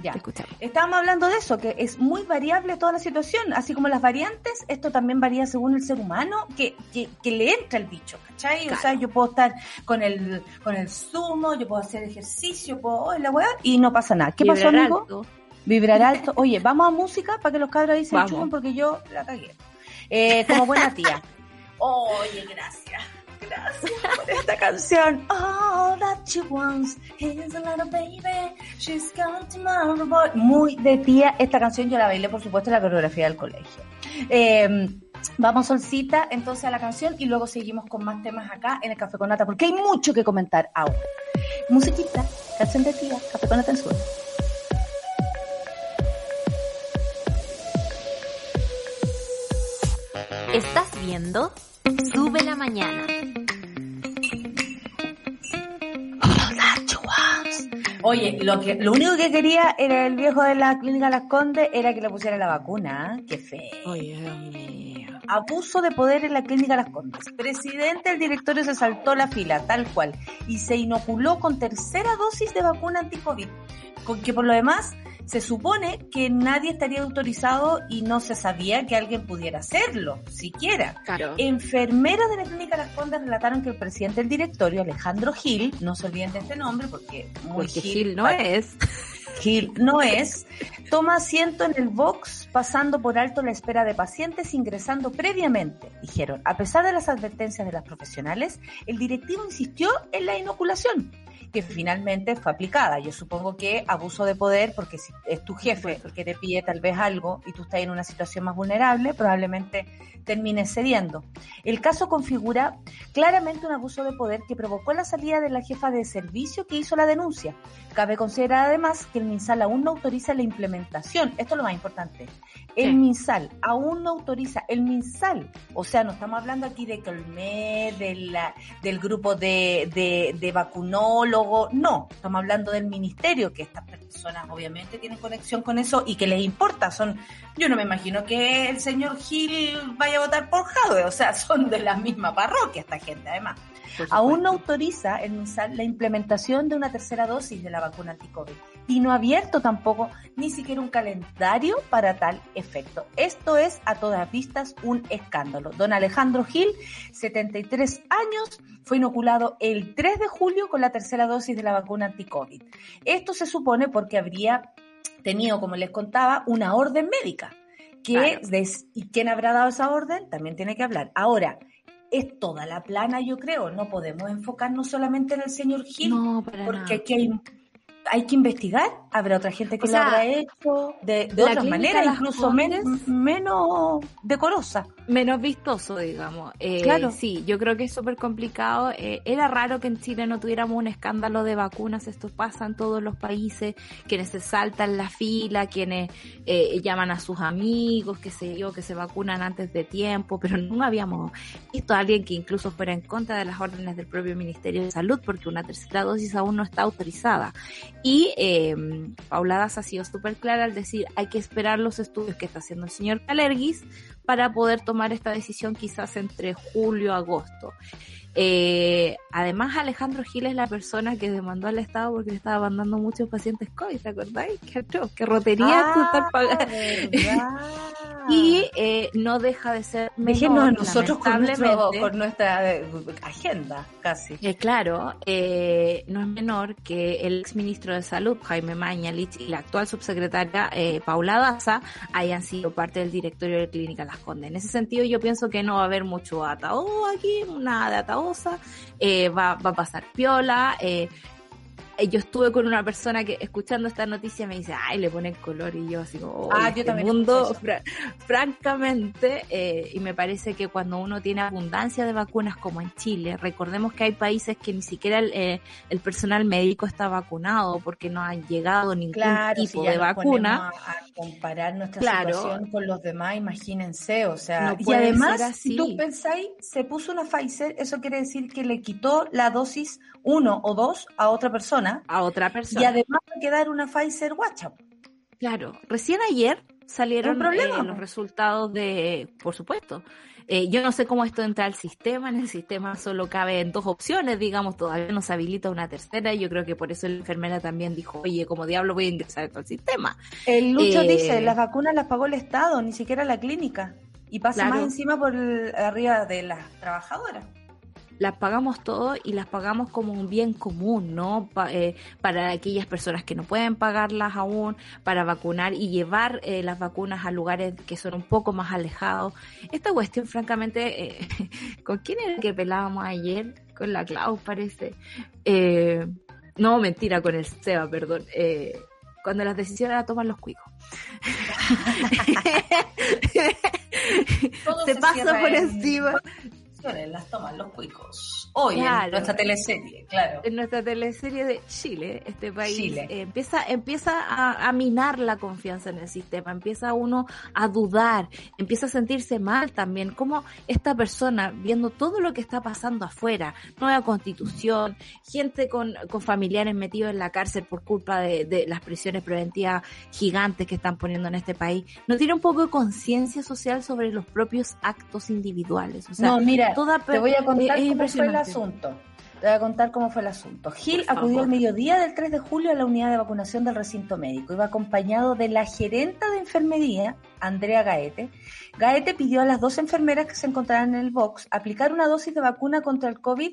Ya. Te escuchamos. Estábamos hablando de eso, que es muy variable toda la situación, así como las variantes, esto también varía según el ser humano que, que, que le entra el bicho, ¿cachai? O sea, yo puedo estar con el, con el zumo, yo puedo hacer ejercicio, puedo, oh, la weá, y no pasa nada. ¿Qué pasó, Vibrar amigo? alto. Vibrar alto. Oye, vamos a música para que los cabros ahí se enchufen porque yo la cagué. Eh, como buena tía. Oye, gracias. Gracias esta canción. All that she wants is a little baby. She's got tomorrow boy. Muy de tía. Esta canción yo la bailé, por supuesto, en la coreografía del colegio. Eh, vamos, Solcita, entonces a la canción y luego seguimos con más temas acá en el Café con Nata, porque hay mucho que comentar aún. Musiquita, canción de tía, Café con Nata en suelo. Estás viendo Sube la Mañana. Oye, lo que lo único que quería era el viejo de la clínica Las Condes era que le pusiera la vacuna. ¿eh? Qué feo. Oye, Dios mío. Abuso de poder en la clínica Las Condes. Presidente del directorio se saltó la fila, tal cual, y se inoculó con tercera dosis de vacuna anti-COVID. Con que por lo demás se supone que nadie estaría autorizado y no se sabía que alguien pudiera hacerlo, siquiera. Claro. Enfermeras de la clínica Las Condes relataron que el presidente del directorio, Alejandro Gil, no se olviden de este nombre porque muy Porque Gil no es. Gil no es, toma asiento en el box pasando por alto la espera de pacientes ingresando previamente. Dijeron, a pesar de las advertencias de las profesionales, el directivo insistió en la inoculación que finalmente fue aplicada. Yo supongo que abuso de poder, porque si es tu jefe el que te pide tal vez algo y tú estás en una situación más vulnerable, probablemente termines cediendo. El caso configura claramente un abuso de poder que provocó la salida de la jefa de servicio que hizo la denuncia. Cabe considerar además que el MinSal aún no autoriza la implementación. Esto es lo más importante. El Sí. MinSal aún no autoriza, el MinSal, o sea, no estamos hablando aquí de Colmed, de la, del grupo de, de, de vacunólogos, no, estamos hablando del ministerio, que estas personas obviamente tienen conexión con eso y que les importa, son, yo no me imagino que el señor Gil vaya a votar por Jadwe, o sea, son de la misma parroquia esta gente además. Aún no autoriza el MinSal la implementación de una tercera dosis de la vacuna anti-COVID y no ha abierto tampoco ni siquiera un calendario para tal efecto. Esto es a todas vistas un escándalo. Don Alejandro Gil, 73 años, fue inoculado el 3 de julio con la tercera dosis de la vacuna anti-COVID. Esto se supone porque habría tenido, como les contaba, una orden médica. Que Claro. des- ¿Y quién habrá dado esa orden? También tiene que hablar. Ahora, es toda la plana, yo creo. No podemos enfocarnos solamente en el señor Gil, No, porque nada. aquí hay, hay que investigar. Habrá otra gente que O lo sea, habrá hecho de, de otras maneras, incluso men- Condes- menos decorosa. menos vistoso, digamos. Eh, Claro. Sí, yo creo que es súper complicado. Eh, era raro que en Chile no tuviéramos un escándalo de vacunas. Esto pasa en todos los países. Quienes se saltan la fila, quienes eh, llaman a sus amigos, que sé yo, que se vacunan antes de tiempo, pero no habíamos visto a alguien que incluso fuera en contra de las órdenes del propio Ministerio de Salud porque una tercera dosis aún no está autorizada. Y eh, Paula Daza ha sido súper clara al decir hay que esperar los estudios que está haciendo el señor Calerguis para poder tomar esta decisión quizás entre julio y agosto. Eh, además, Alejandro Gil es la persona que demandó al Estado porque le estaba mandando muchos pacientes COVID, ¿te acordáis? Qué qué rotería tú estar pagando. Y eh, no deja de ser Déjenos menor, a nosotros con, nuestro- con nuestra eh, agenda, casi. Eh, claro, eh, no es menor que el ex ministro de Salud, Jaime Mañalich, y la actual subsecretaria eh, Paula Daza hayan sido parte del directorio de Clínica Las Condes. En ese sentido, yo pienso que no va a haber mucho ataúd aquí, nada de ataosa, eh, va, va a pasar piola. Eh, yo estuve con una persona que escuchando esta noticia me dice, ay, le ponen color y yo así como, ah, yo este también mundo, francamente, eh, y me parece que cuando uno tiene abundancia de vacunas como en Chile, recordemos que hay países que ni siquiera el, eh, personal médico está vacunado porque no han llegado ningún tipo de vacuna. A, comparar nuestra situación con los demás, imagínense, o sea, y además, si tú pensáis, se puso una Pfizer, eso quiere decir que le quitó la dosis uno o dos a otra persona. A otra persona. Y además va a quedar una Pfizer WhatsApp. Claro, recién ayer salieron eh, los resultados de, por supuesto. Eh, yo no sé cómo esto entra al sistema, en el sistema solo caben dos opciones, digamos, todavía no se habilita una tercera, y yo creo que por eso la enfermera también dijo, oye, como diablo voy a ingresar esto al sistema. El Lucho eh, dice, las vacunas las pagó el Estado, ni siquiera la clínica, y pasa más encima por arriba de las trabajadoras las pagamos todo y las pagamos como un bien común, ¿no? Eh, para aquellas personas que no pueden pagarlas aún, para vacunar y llevar eh, las vacunas a lugares que son un poco más alejados. Esta cuestión, francamente, eh, ¿con quién era que pelábamos ayer? Con la Clau, parece. no, mentira, con el Seba, perdón. cuando las decisiones las toman los cuicos. se, pasa por encima las toman los cuicos. Hoy en nuestra teleserie, claro. En nuestra teleserie de Chile, este país eh, empieza, empieza a, minar la confianza en el sistema, empieza uno a dudar, empieza a sentirse mal también, como esta persona, viendo todo lo que está pasando afuera, nueva constitución, gente con, con familiares metidos en la cárcel por culpa de, de las prisiones preventivas gigantes que están poniendo en este país, no tiene un poco de conciencia social sobre los propios actos individuales. O sea, no, mira, te voy a contar cómo fue el asunto. Te voy a contar cómo fue el asunto. Gil acudió al mediodía del 3 de julio a la unidad de vacunación del recinto médico. Iba acompañado de la gerenta de enfermería, Andrea Gaete. Gaete pidió a las dos enfermeras que se encontraran en el box aplicar una dosis de vacuna contra el COVID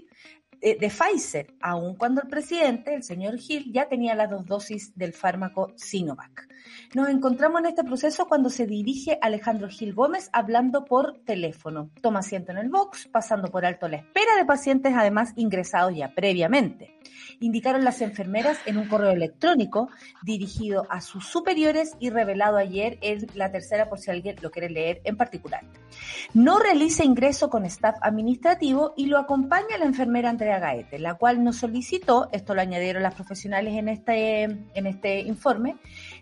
eh, de Pfizer, aun cuando el presidente, el señor Gil, ya tenía las dos dosis del fármaco Sinovac. Nos encontramos en este proceso cuando se dirige Alejandro Gil Gómez hablando por teléfono. Toma asiento en el box, pasando por alto la espera de pacientes además ingresados ya previamente indicaron las enfermeras en un correo electrónico dirigido a sus superiores y revelado ayer en la tercera por si alguien lo quiere leer en particular. No realiza ingreso con staff administrativo y lo acompaña la enfermera Andrea Gaete, la cual nos solicitó, esto lo añadieron las profesionales en este, en este informe,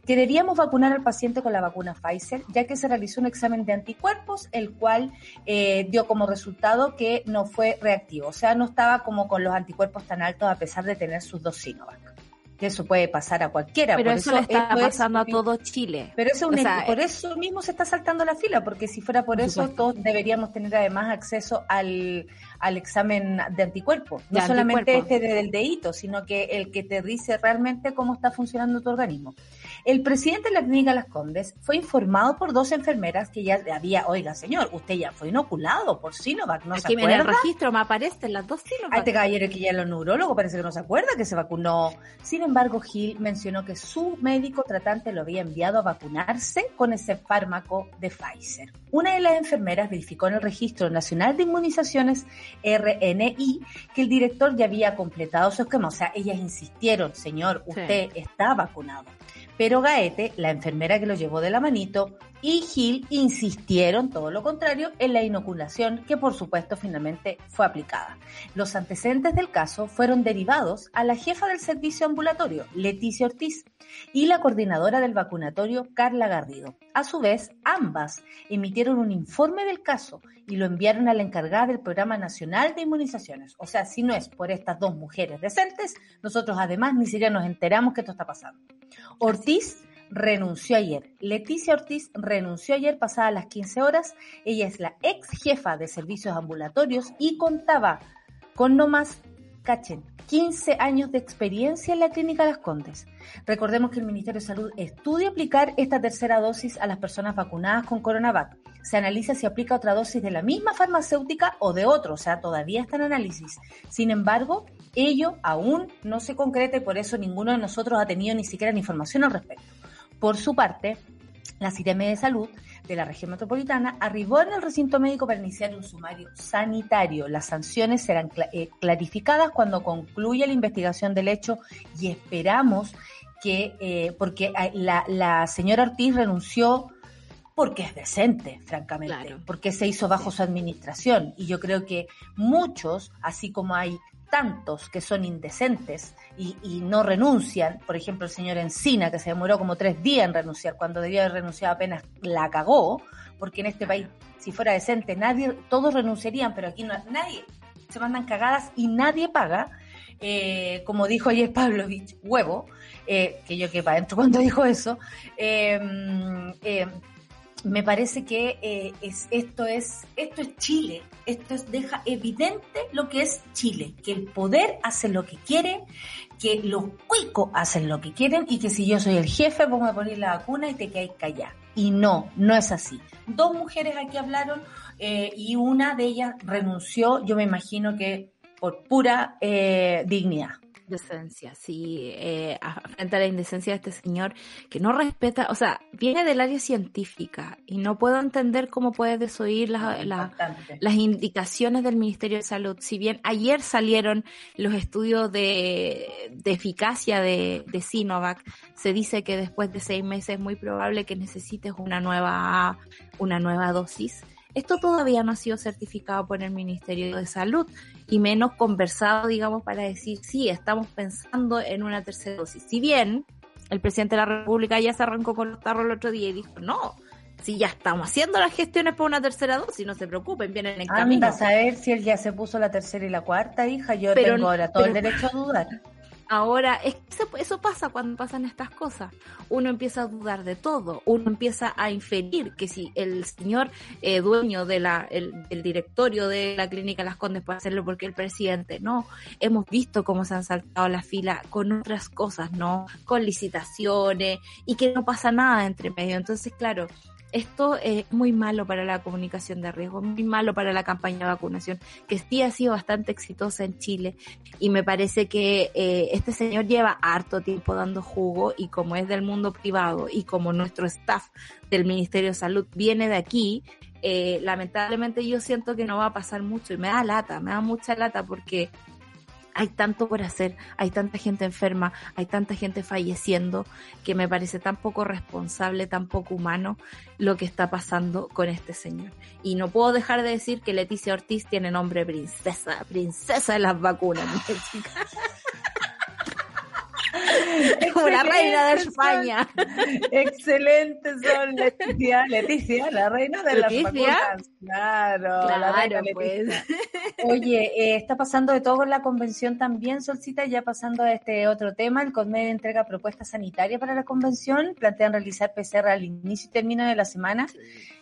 que debíamos vacunar al paciente con la vacuna Pfizer, ya que se realizó un examen de anticuerpos, el cual eh, dio como resultado que no fue reactivo, o sea, no estaba como con los anticuerpos tan altos a pesar de tener sus dos Sinovac que eso puede pasar a cualquiera. Pero eso, le está pasando a todo Chile. Pero eso por eso mismo se está saltando la fila, porque si fuera por eso, todos deberíamos tener además acceso al, al examen de anticuerpos. No solamente este del dedito, sino que el que te dice realmente cómo está funcionando tu organismo. El presidente de la clínica Las Condes fue informado por dos enfermeras que ya había, oiga señor, usted ya fue inoculado por Sinovac, ¿no Aquí se acuerda? en el registro me aparecen las dos Sinovac. A este caballero que ya los neurólogos parece que no se acuerda que se vacunó. Sin embargo, Gil mencionó que su médico tratante lo había enviado a vacunarse con ese fármaco de Pfizer. Una de las enfermeras verificó en el Registro Nacional de Inmunizaciones RNI que el director ya había completado su esquema. O sea, ellas insistieron, señor, usted está vacunado. Pero Gaete, la enfermera que lo llevó de la manito, y Gil insistieron, todo lo contrario, en la inoculación que por supuesto finalmente fue aplicada. Los antecedentes del caso fueron derivados a la jefa del servicio ambulatorio, Leticia Ortiz, y la coordinadora del vacunatorio, Carla Garrido. A su vez, ambas emitieron un informe del caso y lo enviaron a la encargada del Programa Nacional de Inmunizaciones. O sea, si no es por estas dos mujeres decentes, nosotros además ni siquiera nos enteramos que esto está pasando. Ortiz renunció ayer. Leticia Ortiz renunció ayer pasadas las 15 horas. Ella es la ex jefa de servicios ambulatorios y contaba con no más, cachen, 15 años de experiencia en la clínica Las Condes. Recordemos que el Ministerio de Salud estudia aplicar esta tercera dosis a las personas vacunadas con Coronavac. Se analiza si aplica otra dosis de la misma farmacéutica o de otro, o sea, todavía está en análisis. Sin embargo, ello aún no se concreta y por eso ninguno de nosotros ha tenido ni siquiera información al respecto. Por su parte, la CITEM de Salud de la región metropolitana arribó en el recinto médico para iniciar un sumario sanitario. Las sanciones serán eh, clarificadas cuando concluya la investigación del hecho y esperamos que, eh, porque la, la señora Ortiz renunció porque es decente, francamente, porque se hizo bajo su administración. Y yo creo que muchos, así como hay tantos que son indecentes y, no renuncian, por ejemplo el señor Encina, que se demoró como tres días en renunciar, cuando debía haber renunciado apenas la cagó, porque en este país, si fuera decente, nadie, todos renunciarían, pero aquí no, nadie, se mandan cagadas y nadie paga. Eh, como dijo ayer Pavlovich, huevo, eh, que yo que para adentro cuando dijo eso, eh, me parece que eh, es, esto es esto es Chile, esto es, deja evidente lo que es Chile, que el poder hace lo que quiere, que los cuicos hacen lo que quieren y que si yo soy el jefe vamos a poner la vacuna y te quedáis callada. Y no, no es así. Dos mujeres aquí hablaron eh, y una de ellas renunció, yo me imagino que por pura eh, dignidad. Decencia, sí, eh, frente a la indecencia de este señor que no respeta, o sea, viene del área científica y no puedo entender cómo puede desoír las indicaciones del Ministerio de Salud. Si bien ayer salieron los estudios de, eficacia de, de Sinovac, se dice que después de seis meses es muy probable que necesites una nueva, una nueva dosis. Esto todavía no ha sido certificado por el Ministerio de Salud y menos conversado, digamos, para decir, sí, estamos pensando en una tercera dosis. Si bien el presidente de la República ya se arrancó con los tarros el otro día y dijo, no, si ya estamos haciendo las gestiones para una tercera dosis, no se preocupen, vienen en camino. a saber si él ya se puso la tercera y la cuarta, hija, yo tengo ahora todo el derecho a dudar. Ahora, eso pasa cuando pasan estas cosas. Uno empieza a dudar de todo, uno empieza a inferir que si el señor eh, dueño de la, el, directorio de la clínica Las Condes puede hacerlo porque el presidente no. Hemos visto cómo se han saltado la fila con otras cosas, ¿no? Con licitaciones y que no pasa nada entre medio. Entonces, claro, esto es muy malo para la comunicación de riesgo, muy malo para la campaña de vacunación, que sí ha sido bastante exitosa en Chile. Y me parece que eh, este señor lleva harto tiempo dando jugo y como es del mundo privado y como nuestro staff del Ministerio de Salud viene de aquí, eh, lamentablemente yo siento que no va a pasar mucho y me da lata, me da mucha lata porque hay tanto por hacer, hay tanta gente enferma, hay tanta gente falleciendo, que me parece tan poco responsable, tan poco humano lo que está pasando con este señor. Y no puedo dejar de decir que Leticia Ortiz tiene nombre princesa, princesa de las vacunas, como la reina de España. Excelente son Leticia, Leticia, la reina de las vacunas. Claro, la reina pues. Oye, eh, está pasando de todo en la convención también, Solcita, ya pasando a este otro tema, el CONMED entrega propuesta sanitaria para la convención, plantean realizar PCR al inicio y término de la semana.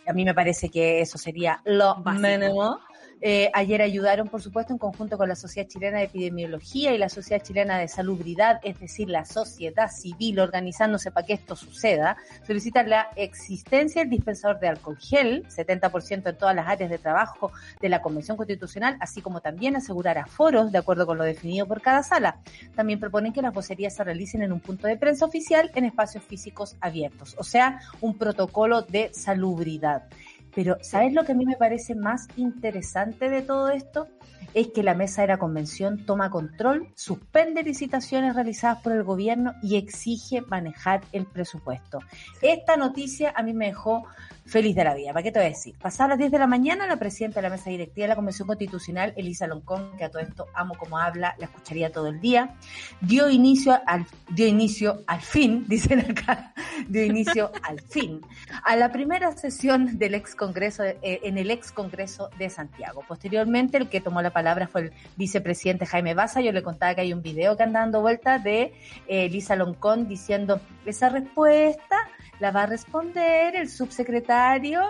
A mí me parece que eso sería lo mínimo. Eh, ayer ayudaron, por supuesto, en conjunto con la Sociedad Chilena de Epidemiología y la Sociedad Chilena de Salubridad, es decir, la sociedad civil organizándose para que esto suceda. Solicitan la existencia del dispensador de alcohol gel, 70% en todas las áreas de trabajo de la Convención Constitucional, así como también asegurar aforos de acuerdo con lo definido por cada sala. También proponen que las vocerías se realicen en un punto de prensa oficial en espacios físicos abiertos, o sea, un protocolo de salubridad. Pero, ¿sabes lo que a mí me parece más interesante de todo esto? Es que la mesa de la convención toma control, suspende licitaciones realizadas por el gobierno y exige manejar el presupuesto. Esta noticia a mí me dejó feliz de la vida. ¿Para qué te voy a decir? Pasada las 10 de la mañana, la presidenta de la mesa directiva de la Convención Constitucional, Elisa Loncón, que a todo esto amo como habla, la escucharía todo el día, dio inicio al, dio inicio al fin, dicen acá, dio inicio al fin, a la primera sesión del ex congreso, eh, en el ex congreso de Santiago. Posteriormente, el que tomó la palabra fue el vicepresidente Jaime Baza. Yo le contaba que hay un video que anda dando vuelta de eh, Elisa Loncón diciendo esa respuesta la va a responder el subsecretario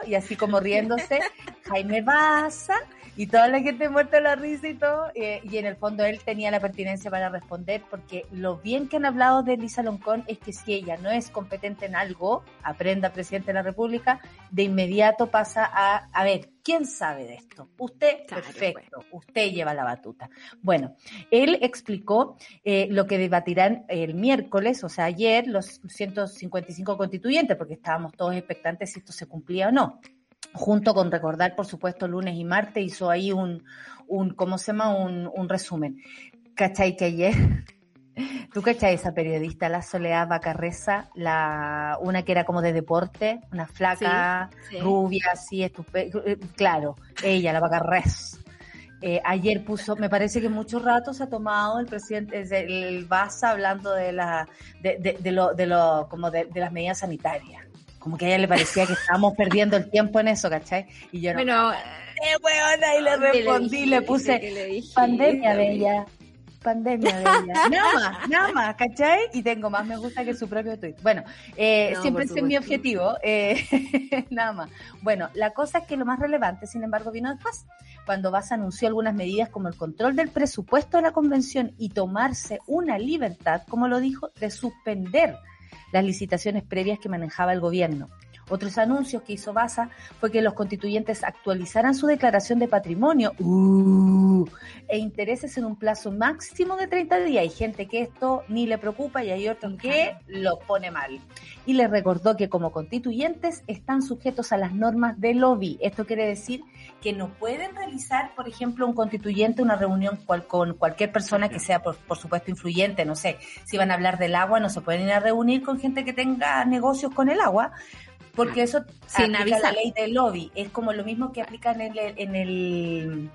y así como riéndose Jaime Baza y toda la gente muerta la risa y todo, eh, y en el fondo él tenía la pertinencia para responder, porque lo bien que han hablado de Lisa Loncón es que si ella no es competente en algo, aprenda presidente de la República, de inmediato pasa a, a ver, ¿quién sabe de esto? Usted, perfecto, usted lleva la batuta. Bueno, él explicó eh, lo que debatirán el miércoles, o sea, ayer, los 155 constituyentes, porque estábamos todos expectantes si esto se cumplía o no junto con recordar, por supuesto, lunes y martes, hizo ahí un, un ¿cómo se llama? Un, un resumen. ¿Cachai que ayer? ¿Tú cachai esa periodista, la Soledad Bacarreza, la, una que era como de deporte, una flaca, rubia, así, estupenda, eh, claro, ella, la Bacarrez. Eh, ayer puso, me parece que mucho rato se ha tomado el presidente, el, Baza hablando de la, de, de, de lo, de lo, como de, de las medidas sanitarias como que a ella le parecía que estábamos perdiendo el tiempo en eso, ¿cachai? Y yo no. Bueno, ¡eh, weona! Y le respondí, le, puse pandemia bella. Pandemia bella. nada más, nada más, ¿cachai? Y tengo más me gusta que su propio tweet. Bueno, eh, siempre ese es mi objetivo, eh, nada más. Bueno, la cosa es que lo más relevante, sin embargo, vino después, cuando Vas anunció algunas medidas como el control del presupuesto de la convención y tomarse una libertad, como lo dijo, de suspender las licitaciones previas que manejaba el gobierno. Otros anuncios que hizo Baza fue que los constituyentes actualizaran su declaración de patrimonio uh, e intereses en un plazo máximo de 30 días. Hay gente que esto ni le preocupa y hay otros que lo pone mal. Y les recordó que como constituyentes están sujetos a las normas de lobby. Esto quiere decir que no pueden realizar, por ejemplo, un constituyente una reunión con cualquier persona que sea, por, por supuesto, influyente. No sé, si van a hablar del agua, no se pueden ir a reunir con gente que tenga negocios con el agua porque eso Sin aplica la ley del lobby. Es como lo mismo que aplica en el, en el,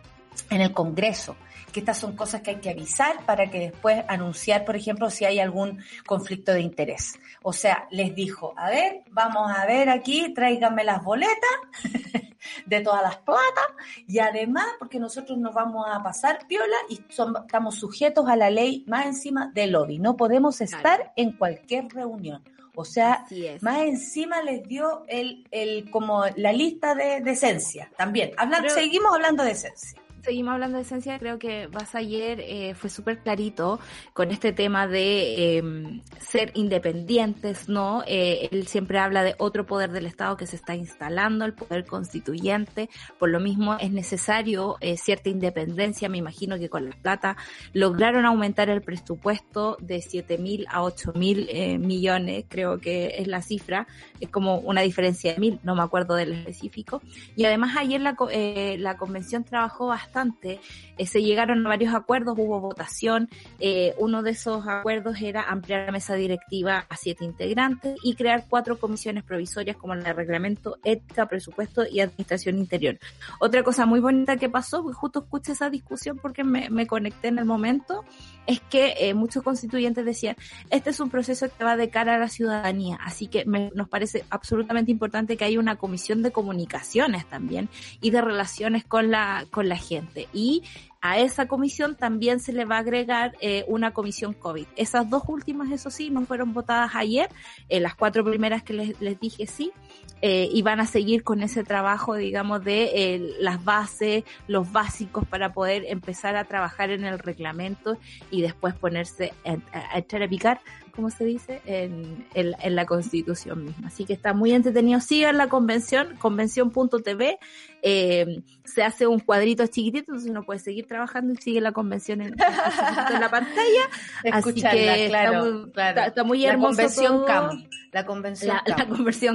en el Congreso, que estas son cosas que hay que avisar para que después anunciar, por ejemplo, si hay algún conflicto de interés. O sea, les dijo, a ver, vamos a ver aquí, tráiganme las boletas de todas las platas y además, porque nosotros nos vamos a pasar piola y estamos sujetos a la ley más encima del lobby. No podemos estar en cualquier reunión. O sea, más encima les dio el, el como la lista de, de esencia también. seguimos hablando de esencia seguimos hablando de esencia, creo que Vas ayer eh, fue súper clarito con este tema de em, ser independientes, ¿no? Eh, él siempre habla de otro poder del Estado que se está instalando, el poder constituyente. Por lo mismo es necesario eh, cierta independencia. Me imagino que con la plata lograron aumentar el presupuesto de 7 mil a 8 mil millones, creo que es la cifra. Es como una diferencia de mil, no me acuerdo del específico. Y además ayer la, la convención trabajó bastante eh, se llegaron a varios acuerdos, hubo votación. Eh, uno de esos acuerdos era ampliar la mesa directiva a siete integrantes y crear cuatro comisiones provisorias como el de reglamento, ética, presupuesto y administración interior. Otra cosa muy bonita que pasó, justo escuché esa discusión porque me, conecté en el momento, es que eh, muchos constituyentes decían, este es un proceso que va de cara a la ciudadanía, así que nos parece absolutamente importante que haya una comisión de comunicaciones también y de relaciones con la, con la gente. Y a esa comisión también se le va a agregar eh, una comisión COVID. Esas dos últimas, eso sí, no fueron votadas ayer. Eh, las cuatro primeras que les, les dije sí. Eh, y van a seguir con ese trabajo, digamos, de eh, las bases, los básicos para poder empezar a trabajar en el reglamento y después ponerse a, echar a picar como se dice, en, en, la constitución misma. Así que está muy entretenido. Sigan la convención, convención.tv. Eh, se hace un cuadrito chiquitito, entonces uno puede seguir trabajando y sigue la convención en, la pantalla. Así que está, muy, hermoso. La convención CAM. La convención la,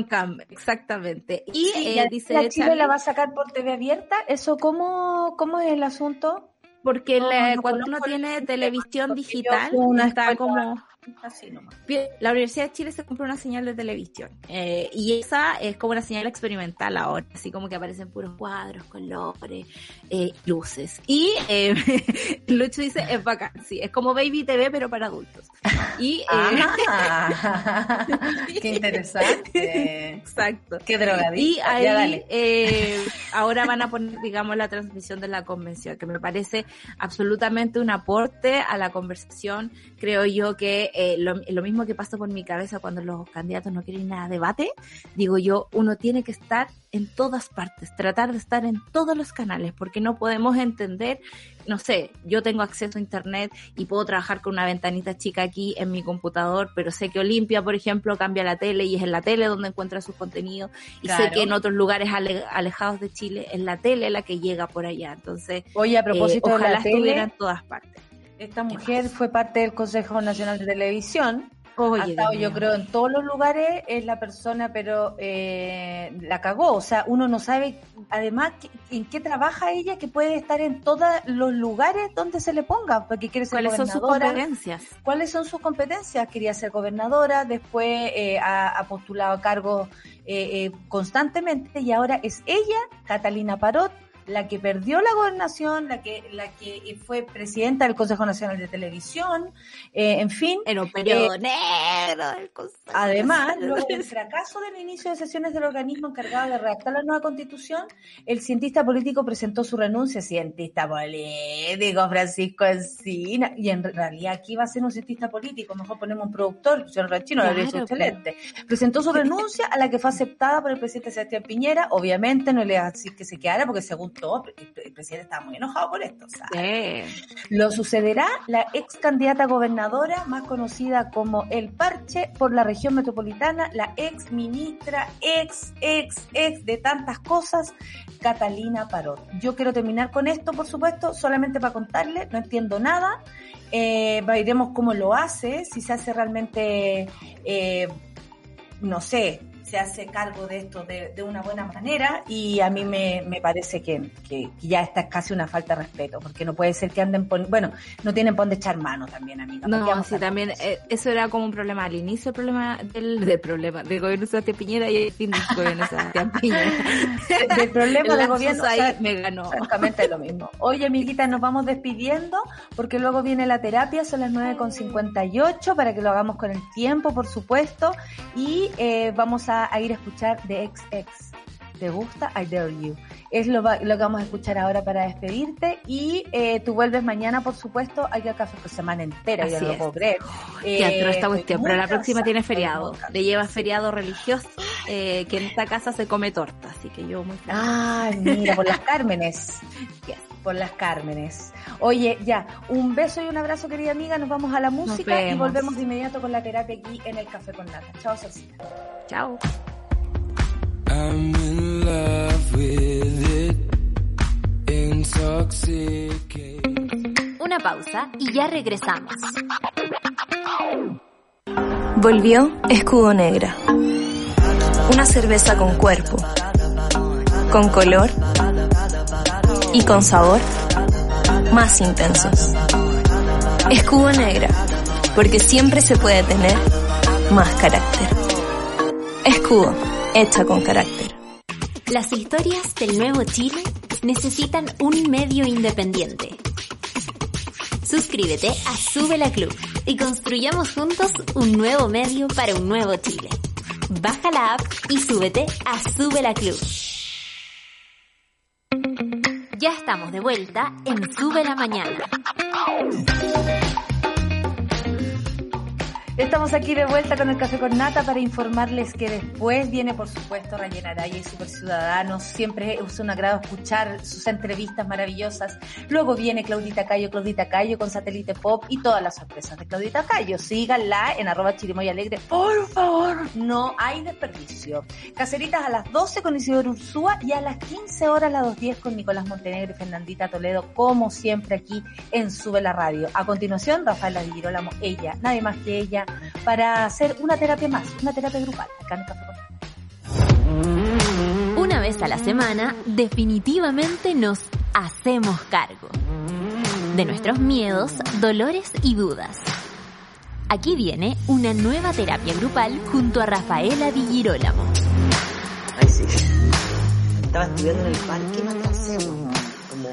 CAM. La exactamente. Y eh, dice la Chile la va a sacar por TV abierta. ¿Eso cómo, cómo es el asunto? Porque cuando uno tiene televisión digital, está como Así nomás. La Universidad de Chile se compró una señal de televisión eh, y esa es como una señal experimental ahora, así como que aparecen puros cuadros, colores, eh, luces. Y eh, Lucho dice, es bacán, sí, es como Baby TV pero para adultos. Y, eh, ah, qué interesante. Exacto. Qué drogadito. Y ahí ahora van a poner, digamos, la transmisión de la convención, que me parece absolutamente un aporte a la conversación. Creo yo que eh, lo, lo, mismo que pasa por mi cabeza cuando los candidatos no quieren nada de debate, digo yo, uno tiene que estar en todas partes, tratar de estar en todos los canales, porque no podemos entender, no sé, yo tengo acceso a internet y puedo trabajar con una ventanita chica aquí en mi computador, pero sé que Olimpia, por ejemplo, cambia la tele y es en la tele donde encuentra sus contenidos, y sé que en otros lugares alejados de Chile es la tele la que llega por allá, entonces, oye, a propósito eh, de la tele, estuviera en todas partes. Esta mujer fue parte del Consejo Nacional de Televisión. ha estado, yo creo, en todos los lugares, es la persona, pero eh, la cagó. O sea, uno no sabe, además, en qué trabaja ella, que puede estar en todos los lugares donde se le ponga, porque quiere ser ¿Cuáles son sus competencias? ¿Cuáles son sus competencias? Quería ser gobernadora, después eh, ha, postulado a cargos eh, constantemente y ahora es ella, Catalina Parot, la que perdió la gobernación, la que, la que fue presidenta del Consejo Nacional de Televisión, eh, en fin. En un periodo eh, negro del Consejo. Además, luego del fracaso del inicio de sesiones del organismo encargado de redactar la nueva constitución, el cientista político presentó su renuncia, cientista político Francisco Encina, y en realidad aquí va a ser un cientista político, mejor ponemos un productor, señor Rachino, claro, excelente. Presentó su renuncia a la que fue aceptada por el presidente Sebastián Piñera, obviamente no le va a decir que se quedara porque según el presidente estaba muy enojado por esto. Lo sucederá la ex candidata gobernadora, más conocida como El Parche, por la región metropolitana, la ex ministra, ex, ex, ex de tantas cosas, Catalina Parot. Yo quiero terminar con esto, por supuesto, solamente para contarle, no entiendo nada. Eh, veremos cómo lo hace, si se hace realmente, eh, no sé, se hace cargo de esto de, de una buena manera y a mí me, me parece que, que, ya esta es casi una falta de respeto, porque no puede ser que anden, bueno, no tienen por dónde echar mano también, amiga. No, sí, también, eh, eso era como un problema al inicio, el problema del, del problema del gobierno de Sebastián Piñera y el fin del gobierno de Sebastián Piñera. del problema del gobierno ahí me ganó. Exactamente lo mismo. Oye, amiguita, nos vamos despidiendo porque luego viene la terapia, son las 9.58 para que lo hagamos con el tiempo, por supuesto, y eh, vamos a a, ir a escuchar de XX. ¿Te gusta? I Dare You. Es lo, lo, que vamos a escuchar ahora para despedirte. Y eh, tú vuelves mañana, por supuesto. Hay que café semana entera, ya no lo puedo creer. Eh, esta cuestión, pero la próxima tiene feriado. Le lleva feriado religioso, eh, que en esta casa se come torta. Así que yo muy feliz. Ay, mira, por las Cármenes. Por las Cármenes. Oye, ya, un beso y un abrazo, querida amiga. Nos vamos a la música y volvemos de inmediato con la terapia aquí en el Café con Nata. Chao, Salsita. Chao. Una pausa y ya regresamos. Volvió Escudo Negra. Una cerveza con cuerpo, con color y con sabor más intensos. Escudo Negra, porque siempre se puede tener más carácter. Escudo hecha con carácter. Las historias del nuevo Chile necesitan un medio independiente. Suscríbete a Sube la Club y construyamos juntos un nuevo medio para un nuevo Chile. Baja la app y súbete a Sube la Club. Ya estamos de vuelta en Sube la Mañana. Estamos aquí de vuelta con el Café con Nata para informarles que después viene, por supuesto, Rayena Araya y Super Ciudadanos. Siempre es un agrado escuchar sus entrevistas maravillosas. Luego viene Claudita Cayo, Claudita Cayo con Satélite Pop y todas las sorpresas de Claudita Cayo. Síganla en arroba chirimoy alegre. Por favor, no hay desperdicio. Caseritas a las 12 con Isidoro Ursúa y a las 15 horas a las 2.10 con Nicolás Montenegro y Fernandita Toledo, como siempre aquí en Sube la Radio. A continuación, Rafaela Girolamo, ella, nadie más que ella para hacer una terapia más, una terapia grupal acá en Café Una vez a la semana, definitivamente nos hacemos cargo de nuestros miedos, dolores y dudas. Aquí viene una nueva terapia grupal junto a Rafaela Di Girolamo. Ay, sí. Estaba estudiando en el parque, no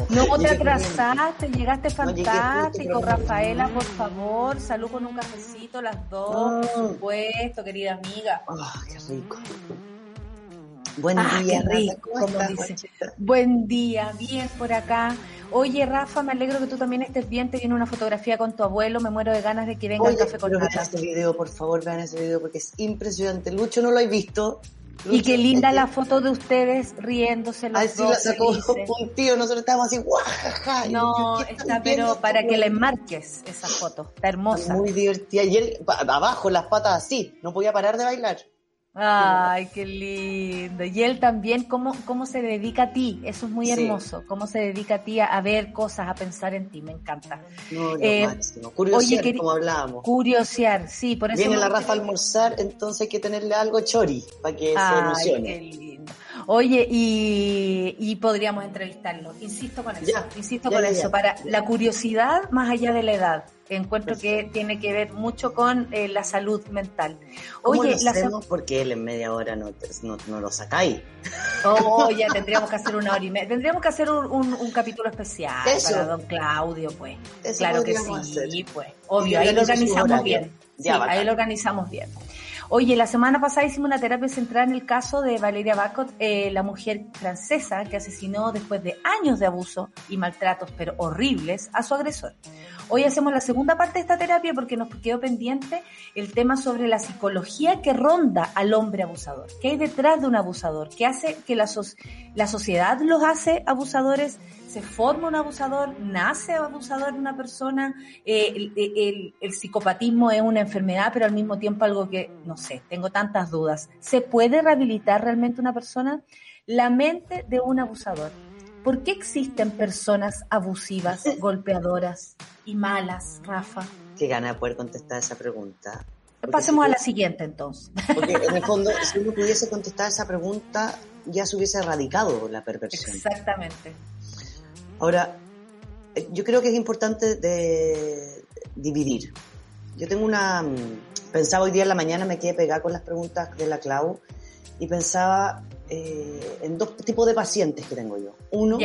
no te atrasaste, llegaste fantástico, Rafaela, por favor, salud con un cafecito, las dos, por supuesto, querida amiga. Ah, qué rico. Buen Ah, día, rico, Nata, ¿cómo como estás, dice. Buen día, bien por acá. Oye, Rafa, me alegro que tú también estés bien. Te viene una fotografía con tu abuelo. Me muero de ganas de que venga Oye, el café con vean este video, por favor, vean ese video porque es impresionante. Lucho no lo he visto. Y qué linda la foto de ustedes riéndose los Ay, sí, dos. la sacó un tío, nosotros estábamos así, guajaja. No, yo, ¿qué está, pero para que la enmarques esa foto. Está hermosa. Muy divertida. Y él, abajo, las patas así, no podía parar de bailar. Ay, qué lindo. Y él también, ¿cómo, cómo se dedica a ti? Eso es muy Sí. hermoso. Cómo se dedica a ti a, a ver cosas, a pensar en ti. Me encanta. No, lo Eh, máximo. Oye, queri- como hablábamos. Curiosear, sí, por eso. Viene la Rafa a almorzar, entonces hay que tenerle algo chori para que se Ay, emocione. qué lindo. Oye, y, y podríamos entrevistarlo. Insisto con eso. Ya, insisto ya, con ya, eso. Para la curiosidad más allá de la edad. Encuentro que tiene que ver mucho con eh, la salud mental. ¿Cómo Oye, lo la hacemos? Porque él en media hora no, no, no lo sacáis. Oh, ya tendríamos que hacer una hora y media. Tendríamos que hacer un, un- un capítulo especial Eso. para don Claudio, pues. Eso claro que sí, hacer. pues. Obvio, ahí lo organizo su organizamos bien. Ahí lo organizamos bien. Oye, la semana pasada hicimos una terapia centrada en el caso de Valeria Bacot, eh, la mujer francesa que asesinó después de años de abuso y maltratos, pero horribles, a su agresor. Hoy hacemos la segunda parte de esta terapia porque nos quedó pendiente el tema sobre la psicología que ronda al hombre abusador. ¿Qué hay detrás de un abusador? ¿Qué hace que la, la sociedad los hace abusadores? ¿Se forma un abusador? ¿Nace abusador una persona? Eh, el psicopatismo es una enfermedad, pero al mismo tiempo algo que, no sé, tengo tantas dudas. ¿Se puede rehabilitar realmente una persona? La mente de un abusador. ¿Por qué existen personas abusivas, golpeadoras y malas, Rafa? Qué gana de poder contestar esa pregunta. Porque Pasemos si a la siguiente entonces. Porque en el fondo, si uno pudiese contestar esa pregunta, ya se hubiese erradicado la perversión. Exactamente. Ahora, eh, yo creo que es importante de dividir. Yo tengo una... mm, Pensaba hoy día en la mañana, me quedé pegada con las preguntas de la Clau y pensaba eh, en dos tipos de pacientes que tengo yo. Uno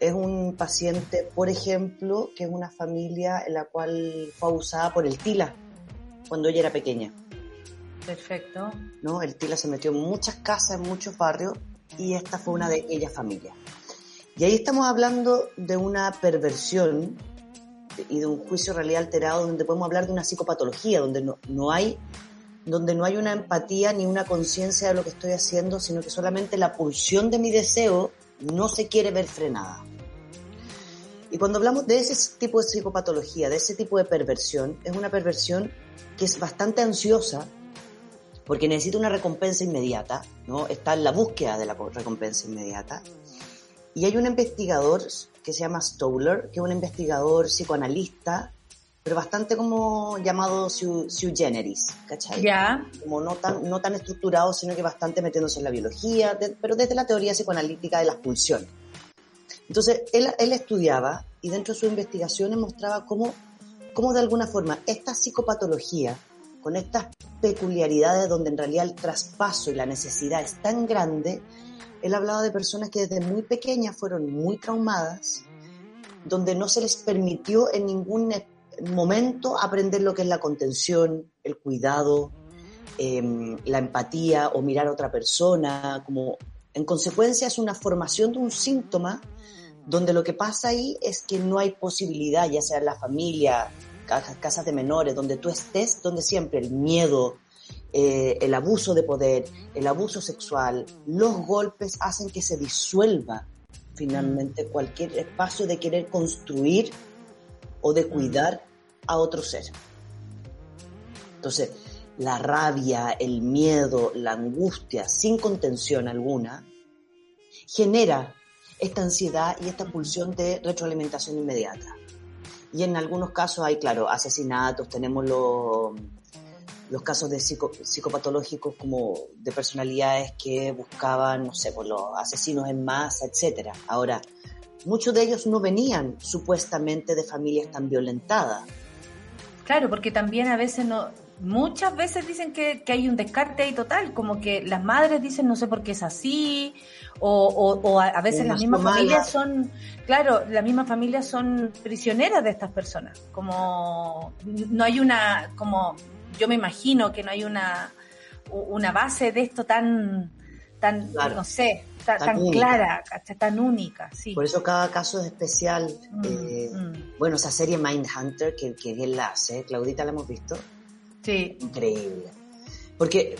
es un paciente, por ejemplo, que es una familia en la cual fue abusada por el TILA cuando ella era pequeña. Perfecto. ¿no? El Tila se metió en muchas casas, en muchos barrios, y esta fue una de aquellas familias. Y ahí estamos hablando de una perversión y de un juicio realidad alterado, donde podemos hablar de una psicopatología, donde no, no hay donde no hay una empatía ni una conciencia de lo que estoy haciendo, sino que solamente la pulsión de mi deseo no se quiere ver frenada. Y cuando hablamos de ese tipo de psicopatología, de ese tipo de perversión, es una perversión que es bastante ansiosa, porque necesita una recompensa inmediata, ¿no? Está en la búsqueda de la co- recompensa inmediata. Y hay un investigador que se llama Stoller, que es un investigador psicoanalista, pero bastante como llamado sui, sui generis, ¿cachai? Ya. Como no tan, no tan estructurado, sino que bastante metiéndose en la biología, de- pero desde la teoría psicoanalítica de las pulsiones. Entonces, él, él estudiaba y dentro de sus investigaciones mostraba cómo, cómo de alguna forma esta psicopatología, con estas peculiaridades donde en realidad el traspaso y la necesidad es tan grande, él hablaba de personas que desde muy pequeñas fueron muy traumadas, donde no se les permitió en ningún momento aprender lo que es la contención, el cuidado, em, la empatía o mirar a otra persona, como en consecuencia es una formación de un síntoma donde lo que pasa ahí es que no hay posibilidad, ya sea en la familia, ca- casas de menores, donde tú estés, donde siempre el miedo, eh, el abuso de poder, el abuso sexual, los golpes hacen que se disuelva finalmente cualquier espacio de querer construir o de cuidar a otro ser. Entonces, la rabia, el miedo, la angustia, sin contención alguna, genera esta ansiedad y esta pulsión de retroalimentación inmediata. Y en algunos casos hay, claro, asesinatos, tenemos los, los casos de psico- psicopatológicos como de personalidades que buscaban, no sé, por los asesinos en masa, etcétera. Ahora, muchos de ellos no venían supuestamente de familias tan violentadas. Claro, porque también a veces no, muchas veces dicen que, que hay un descarte ahí total, como que las madres dicen no sé por qué es así, o, o, o a, a veces las mismas familias son, claro, las mismas familias son prisioneras de estas personas, como no hay una, como yo me imagino que no hay una, una base de esto tan tan, no sé, tan, clara, tan única. Sí. Por eso cada caso es especial. Mm, eh, mm. Bueno, esa serie Mindhunter que, que él la hace, Claudita la hemos visto. Sí. Increíble. Porque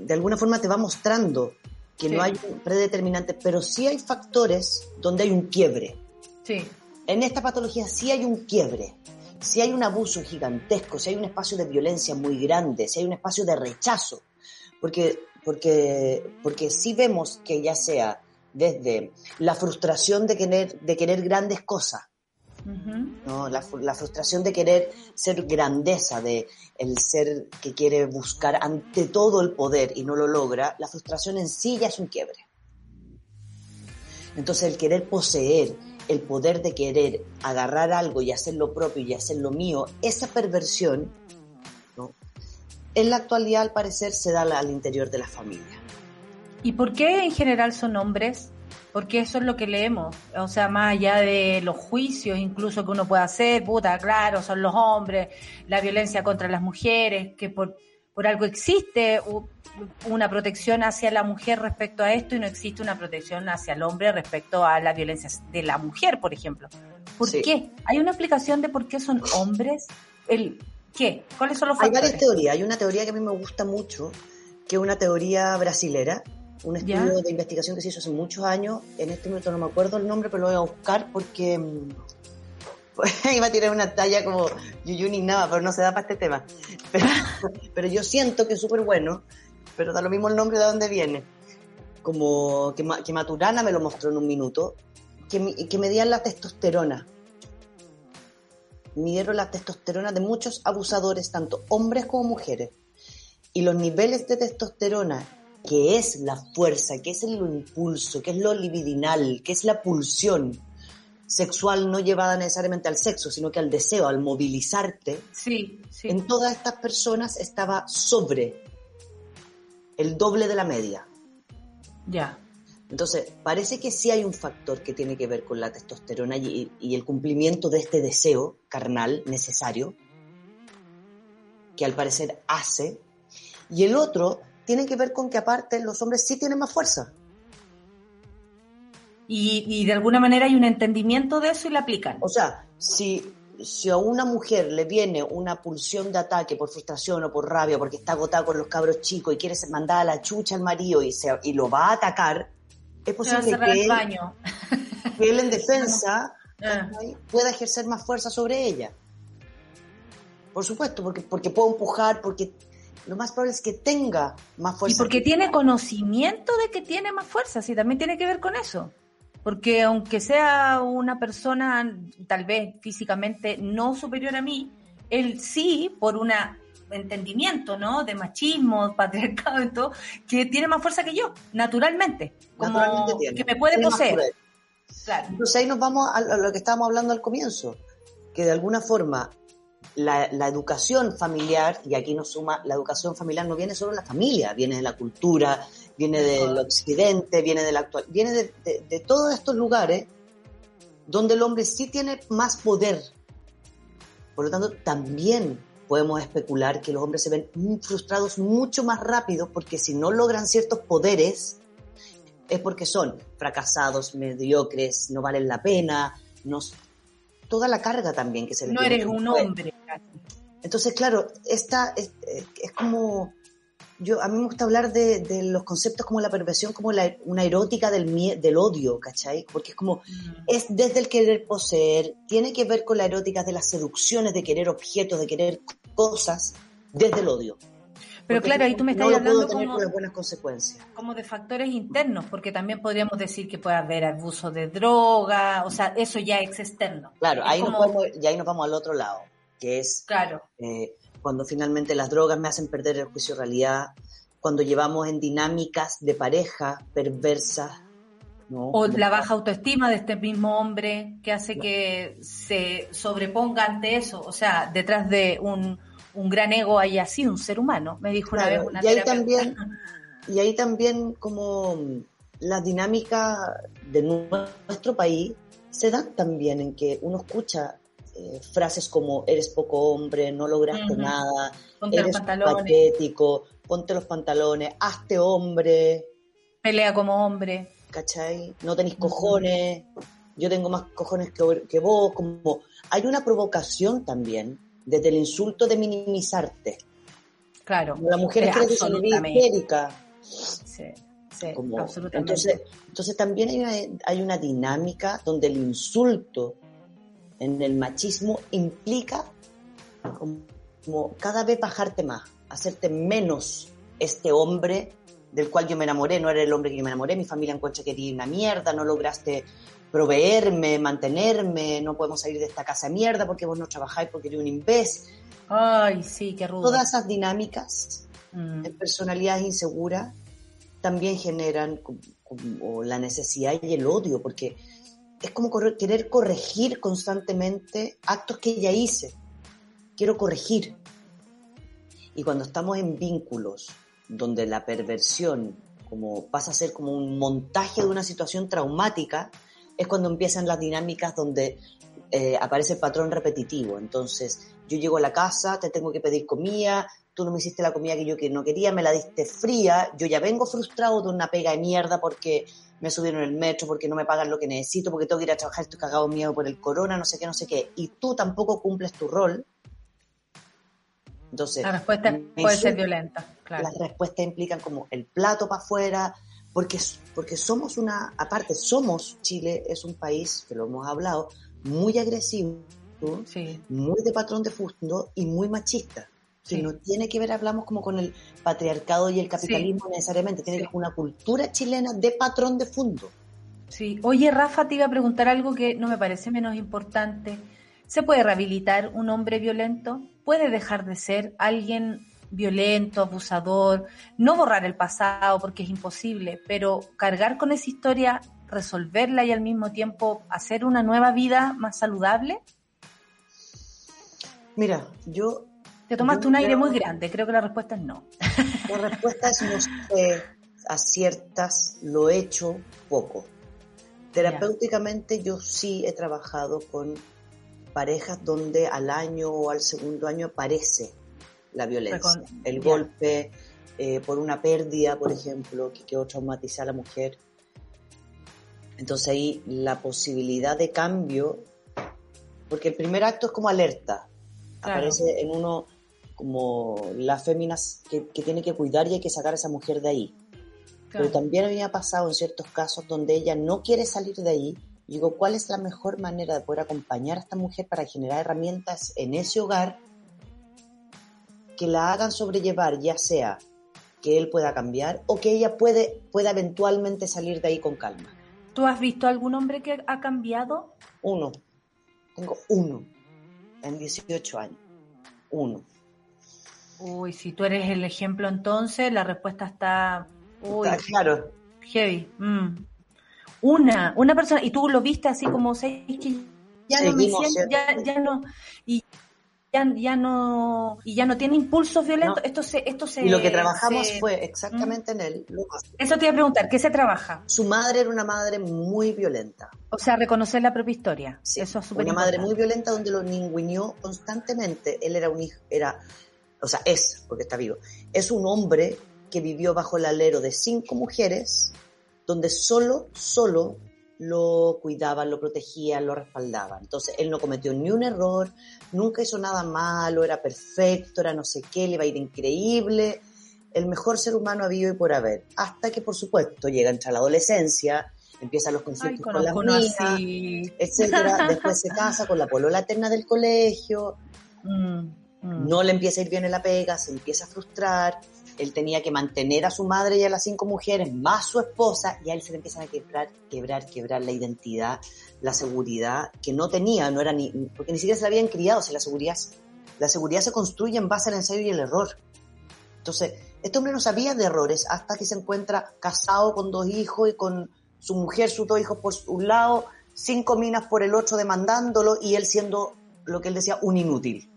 de, alguna forma te va mostrando que no hay un predeterminante, pero sí hay factores donde hay un quiebre. Sí. En esta patología sí hay un quiebre. Si hay un abuso gigantesco, si hay un espacio de violencia muy grande, si hay un espacio de rechazo, porque porque, porque sí vemos que ya sea desde la frustración de querer, de querer grandes cosas, ¿no? La, frustración de querer ser grandeza, de el ser que quiere buscar ante todo el poder y no lo logra, la frustración en sí ya es un quiebre. Entonces el querer poseer, el poder de querer agarrar algo y hacer lo propio y hacer lo mío, esa perversión en la actualidad al parecer se da al interior de la familia. ¿Y por qué en general son hombres? Porque eso es lo que leemos. O sea, más allá de los juicios incluso que uno puede hacer, puta, claro, son los hombres, la violencia contra las mujeres, que por, por algo existe una protección hacia la mujer respecto a esto y no existe una protección hacia el hombre respecto a la violencia de la mujer, por ejemplo. ¿Por qué? ¿Hay una explicación de por qué son hombres? El, ¿Qué? ¿Cuáles son los factores? Hay varias teorías. Hay una teoría que a mí me gusta mucho, que es una teoría brasilera, un estudio de investigación que se hizo hace muchos años. En este momento no me acuerdo el nombre, pero lo voy a buscar porque mm, iba a tirar una talla como Yuyu ni nada, pero no se da para este tema. Pero, yo siento que es súper bueno, pero da lo mismo el nombre de dónde viene. Como que, que Maturana me lo mostró en un minuto, que, que medían la testosterona midieron la testosterona de muchos abusadores, tanto hombres como mujeres. Y los niveles de testosterona, que es la fuerza, que es el impulso, que es lo libidinal, que es la pulsión sexual no llevada necesariamente al sexo, sino que al deseo, al movilizarte, sí, en todas estas personas estaba sobre el doble de la media. Ya. Entonces, parece que sí hay un factor que tiene que ver con la testosterona y, el cumplimiento de este deseo carnal necesario, que al parecer hace, y el otro tiene que ver con que aparte los hombres sí tienen más fuerza. Y, de alguna manera hay un entendimiento de eso y la aplican. O sea, si, si a una mujer le viene una pulsión de ataque por frustración o por rabia, porque está agotada con los cabros chicos y quiere mandar a la chucha al marido y, se, y lo va a atacar, es posible que él, en defensa ah. pueda ejercer más fuerza sobre ella. Por supuesto, porque, porque puede empujar, porque lo más probable es que tenga más fuerza. Y porque tiene conocimiento de que tiene más fuerza, sí, también tiene que ver con eso. Porque aunque sea una persona tal vez físicamente no superior a mí, él sí, por una entendimiento, ¿no? De machismo, patriarcado y todo, que tiene más fuerza que yo, naturalmente. Como que me puede poseer. Entonces ahí nos vamos a lo que estábamos hablando al comienzo, que de alguna forma la, educación familiar, y aquí nos suma, la educación familiar no viene solo de la familia, viene de la cultura, viene del occidente, viene del actual, viene de, de todos estos lugares donde el hombre sí tiene más poder. Por lo tanto, también podemos especular que los hombres se ven frustrados mucho más rápido porque si no logran ciertos poderes es porque son fracasados, mediocres, no valen la pena, toda la carga también que se les No eres un hombre. Entonces, claro, esta es, como yo a mí me gusta hablar de, los conceptos como la perversión, como una erótica del, del odio, ¿cachai? Porque es como, mm. es desde el querer poseer, tiene que ver con la erótica de las seducciones, de querer objetos, de querer cosas desde el odio. Pero claro, ahí tú me estás hablando como, de buenas consecuencias. como de factores internos, porque también podríamos decir que puede haber abuso de droga, o sea, eso ya es externo. Claro, ahí, nos vamos, y ahí nos vamos al otro lado, que es claro. Eh, cuando finalmente las drogas me hacen perder el juicio de realidad, cuando llevamos en dinámicas de pareja perversas. O la baja autoestima de este mismo hombre que hace que se sobreponga ante eso, o sea, detrás de un un gran ego hay así, un ser humano, me dijo una vez una y ahí también Y ahí también como la dinámica de nuestro país se da también en que uno escucha eh, frases como eres poco hombre, no lograste nada, eres patético, ponte los pantalones, hazte hombre. Pelea como hombre. ¿Cachai? No tenéis cojones, yo tengo más cojones que, que vos, como hay una provocación también desde el insulto de minimizarte. Claro. la mujer es histérica. Sí, sí, absolutamente. Entonces, entonces también hay una, hay una dinámica donde el insulto en el machismo implica como, cada vez bajarte más, hacerte menos este hombre del cual yo me enamoré, no era el hombre que yo me enamoré, mi familia encuentra que di una mierda, no lograste proveerme, mantenerme, no podemos salir de esta casa de mierda porque vos no trabajáis porque eres un imbécil. Ay, sí, qué rudo. Todas esas dinámicas mm. en personalidad insegura también generan como, la necesidad y el odio, porque es como querer corregir constantemente actos que ya hice. Quiero corregir. Y cuando estamos en vínculos donde la perversión como pasa a ser como un montaje de una situación traumática, es cuando empiezan las dinámicas donde eh, aparece el patrón repetitivo. Entonces, yo llego a la casa, te tengo que pedir comida, tú no me hiciste la comida que yo no quería, me la diste fría, yo ya vengo frustrado de una pega de mierda porque me subieron el metro, porque no me pagan lo que necesito, porque tengo que ir a trabajar, estoy cagado miedo por el corona, no sé qué, no sé qué, y tú tampoco cumples tu rol. Entonces, la respuesta puede ser violenta. Claro. Las respuestas implican como el plato para afuera, porque, porque somos una, aparte, somos, Chile es un país, que lo hemos hablado, muy agresivo, muy de patrón de fondo y muy machista. Que no tiene que ver, hablamos como con el patriarcado y el capitalismo necesariamente, tiene que ver con una cultura chilena de patrón de fondo. Sí, oye Rafa, te iba a preguntar algo que no me parece menos importante. ¿Se puede rehabilitar un hombre violento? ¿Puede dejar de ser alguien violento, abusador? No borrar el pasado porque es imposible, pero cargar con esa historia, resolverla y al mismo tiempo hacer una nueva vida más saludable? Mira, yo... Te tomaste un aire muy grande, creo que la respuesta es no. La respuesta es no sé, aciertas, lo he hecho poco. Terapéuticamente yo sí he trabajado con parejas donde al año o al segundo año aparece la violencia, el golpe eh, por una pérdida, por ejemplo, que quedó traumatizada a la mujer. Entonces ahí la posibilidad de cambio, porque el primer acto es como alerta, Aparece en uno como la fémina que, tiene que cuidar y hay que sacar a esa mujer de ahí. Pero también había pasado en ciertos casos donde ella no quiere salir de ahí. Y digo, ¿cuál es la mejor manera de poder acompañar a esta mujer para generar herramientas en ese hogar que la hagan sobrellevar, ya sea que él pueda cambiar o que ella puede, pueda eventualmente salir de ahí con calma? ¿Tú has visto algún hombre que ha cambiado? Uno. Tengo uno en 18 años. Uno. Uy, si tú eres el ejemplo entonces, la respuesta está... Uy, claro. Heavy. Mm. Una, una persona, y tú lo viste así como, sé que ya no me siento, ya, ya no, y ya, no y ya no tiene impulsos violentos. Esto se, esto se. Y lo que trabajamos fue exactamente en él. Eso te iba a preguntar, ¿qué se trabaja? Su madre era una madre muy violenta. O sea, reconocer la propia historia. Eso es Una madre muy violenta donde lo ninguneó constantemente. Él era un hijo, era, o sea, es, porque está vivo, es un hombre que vivió bajo el alero de cinco mujeres, donde solo, solo lo cuidaban, lo protegían, lo respaldaban. Entonces, él no cometió ni un error, nunca hizo nada malo, era perfecto, era no sé qué, le iba a ir increíble, el mejor ser humano habido y por haber. Hasta que, por supuesto, llega entre la adolescencia, empiezan los conflictos con, las niñas, etcétera. Después se casa con la polola eterna del colegio, mm, mm. no le empieza a ir bien en la pega, se empieza a frustrar, él tenía que mantener a su madre y a las cinco mujeres, más su esposa, y a él se le empiezan a quebrar, quebrar, quebrar la identidad, la seguridad que no tenía, no era ni, porque ni siquiera se la habían criado, o la seguridad, la seguridad se construye en base al ensayo y el error. Entonces, este hombre no sabía de errores hasta que se encuentra casado con dos hijos y con su mujer, sus dos hijos por un lado, cinco minas por el otro demandándolo y él siendo lo que él decía un inútil.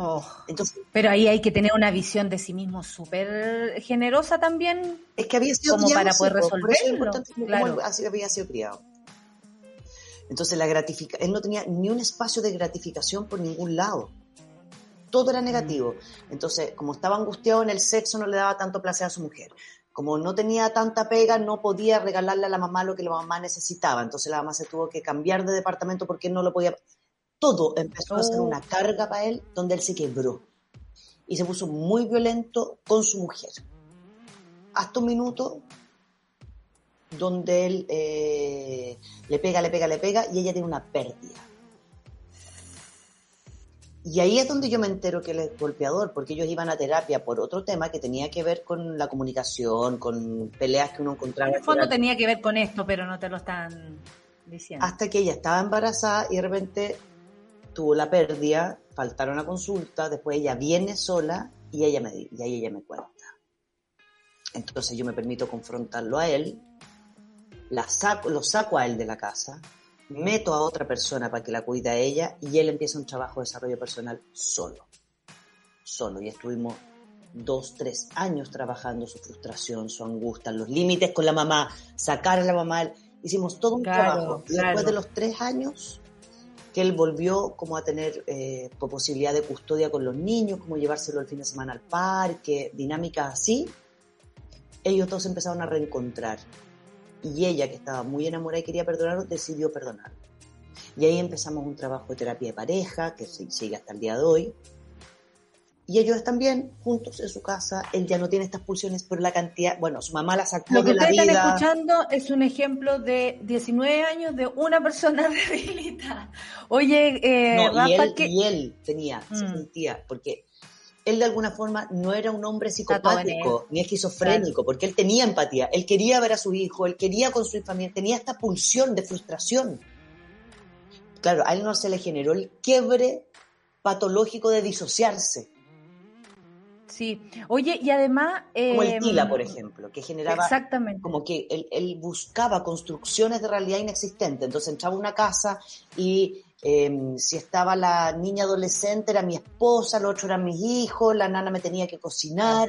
Oh. Entonces, pero ahí hay que tener una visión de sí mismo súper generosa también. Es que había sido como para poder resolverlo. claro. había sido criado. Entonces la gratifica él no tenía ni un espacio de gratificación por ningún lado. Todo era negativo. Mm. Entonces, como estaba angustiado en el sexo, no le daba tanto placer a su mujer. como no tenía tanta pega, no podía regalarle a la mamá lo que la mamá necesitaba. Entonces la mamá se tuvo que cambiar de departamento porque no lo podía. Todo empezó a ser oh. una carga para él, donde él se quebró. Y se puso muy violento con su mujer. Hasta un minuto donde él eh, le pega, le pega, le pega y ella tiene una pérdida. Y ahí es donde yo me entero que él es golpeador, porque ellos iban a terapia por otro tema que tenía que ver con la comunicación, con peleas que uno encontraba. En el fondo tenía que ver con esto, pero no te lo están diciendo. Hasta que ella estaba embarazada y de repente tuvo la pérdida, faltaron a consulta, después ella viene sola y, ella me, y ahí ella me cuenta. Entonces yo me permito confrontarlo a él, la saco, lo saco a él de la casa, meto a otra persona para que la cuide a ella y él empieza un trabajo de desarrollo personal solo. Solo. Y estuvimos dos, tres años trabajando su frustración, su angustia, los límites con la mamá, sacar a la mamá. Hicimos todo un trabajo. Y después de los tres años que él volvió como a tener eh, posibilidad de custodia con los niños, como llevárselo el fin de semana al parque, dinámicas así, ellos todos empezaron a reencontrar y ella, que estaba muy enamorada y quería perdonarlo, decidió perdonar. Y ahí empezamos un trabajo de terapia de pareja, que sigue hasta el día de hoy. Y ellos están bien, juntos en su casa. Él ya no tiene estas pulsiones por la cantidad. Bueno, su mamá la sacó Lo que de la vida. están escuchando es un ejemplo de 19 años de una persona rehabilitada. Oye, eh, no, y, él, y él tenía, se mm. sentía, porque él de alguna forma no era un hombre psicopático ni esquizofrénico, porque él tenía empatía, él quería ver a su hijo, él quería con su familia, tenía esta pulsión de frustración. Claro, a él no se le generó el quiebre patológico de disociarse. Sí, oye, y además... como el Tila, em, por ejemplo, que generaba... Exactamente. Como que él, él buscaba construcciones de realidad inexistente. Entonces entraba a una casa y Em, si estaba la niña adolescente era mi esposa, el otro eran mis hijos, la nana me tenía que cocinar.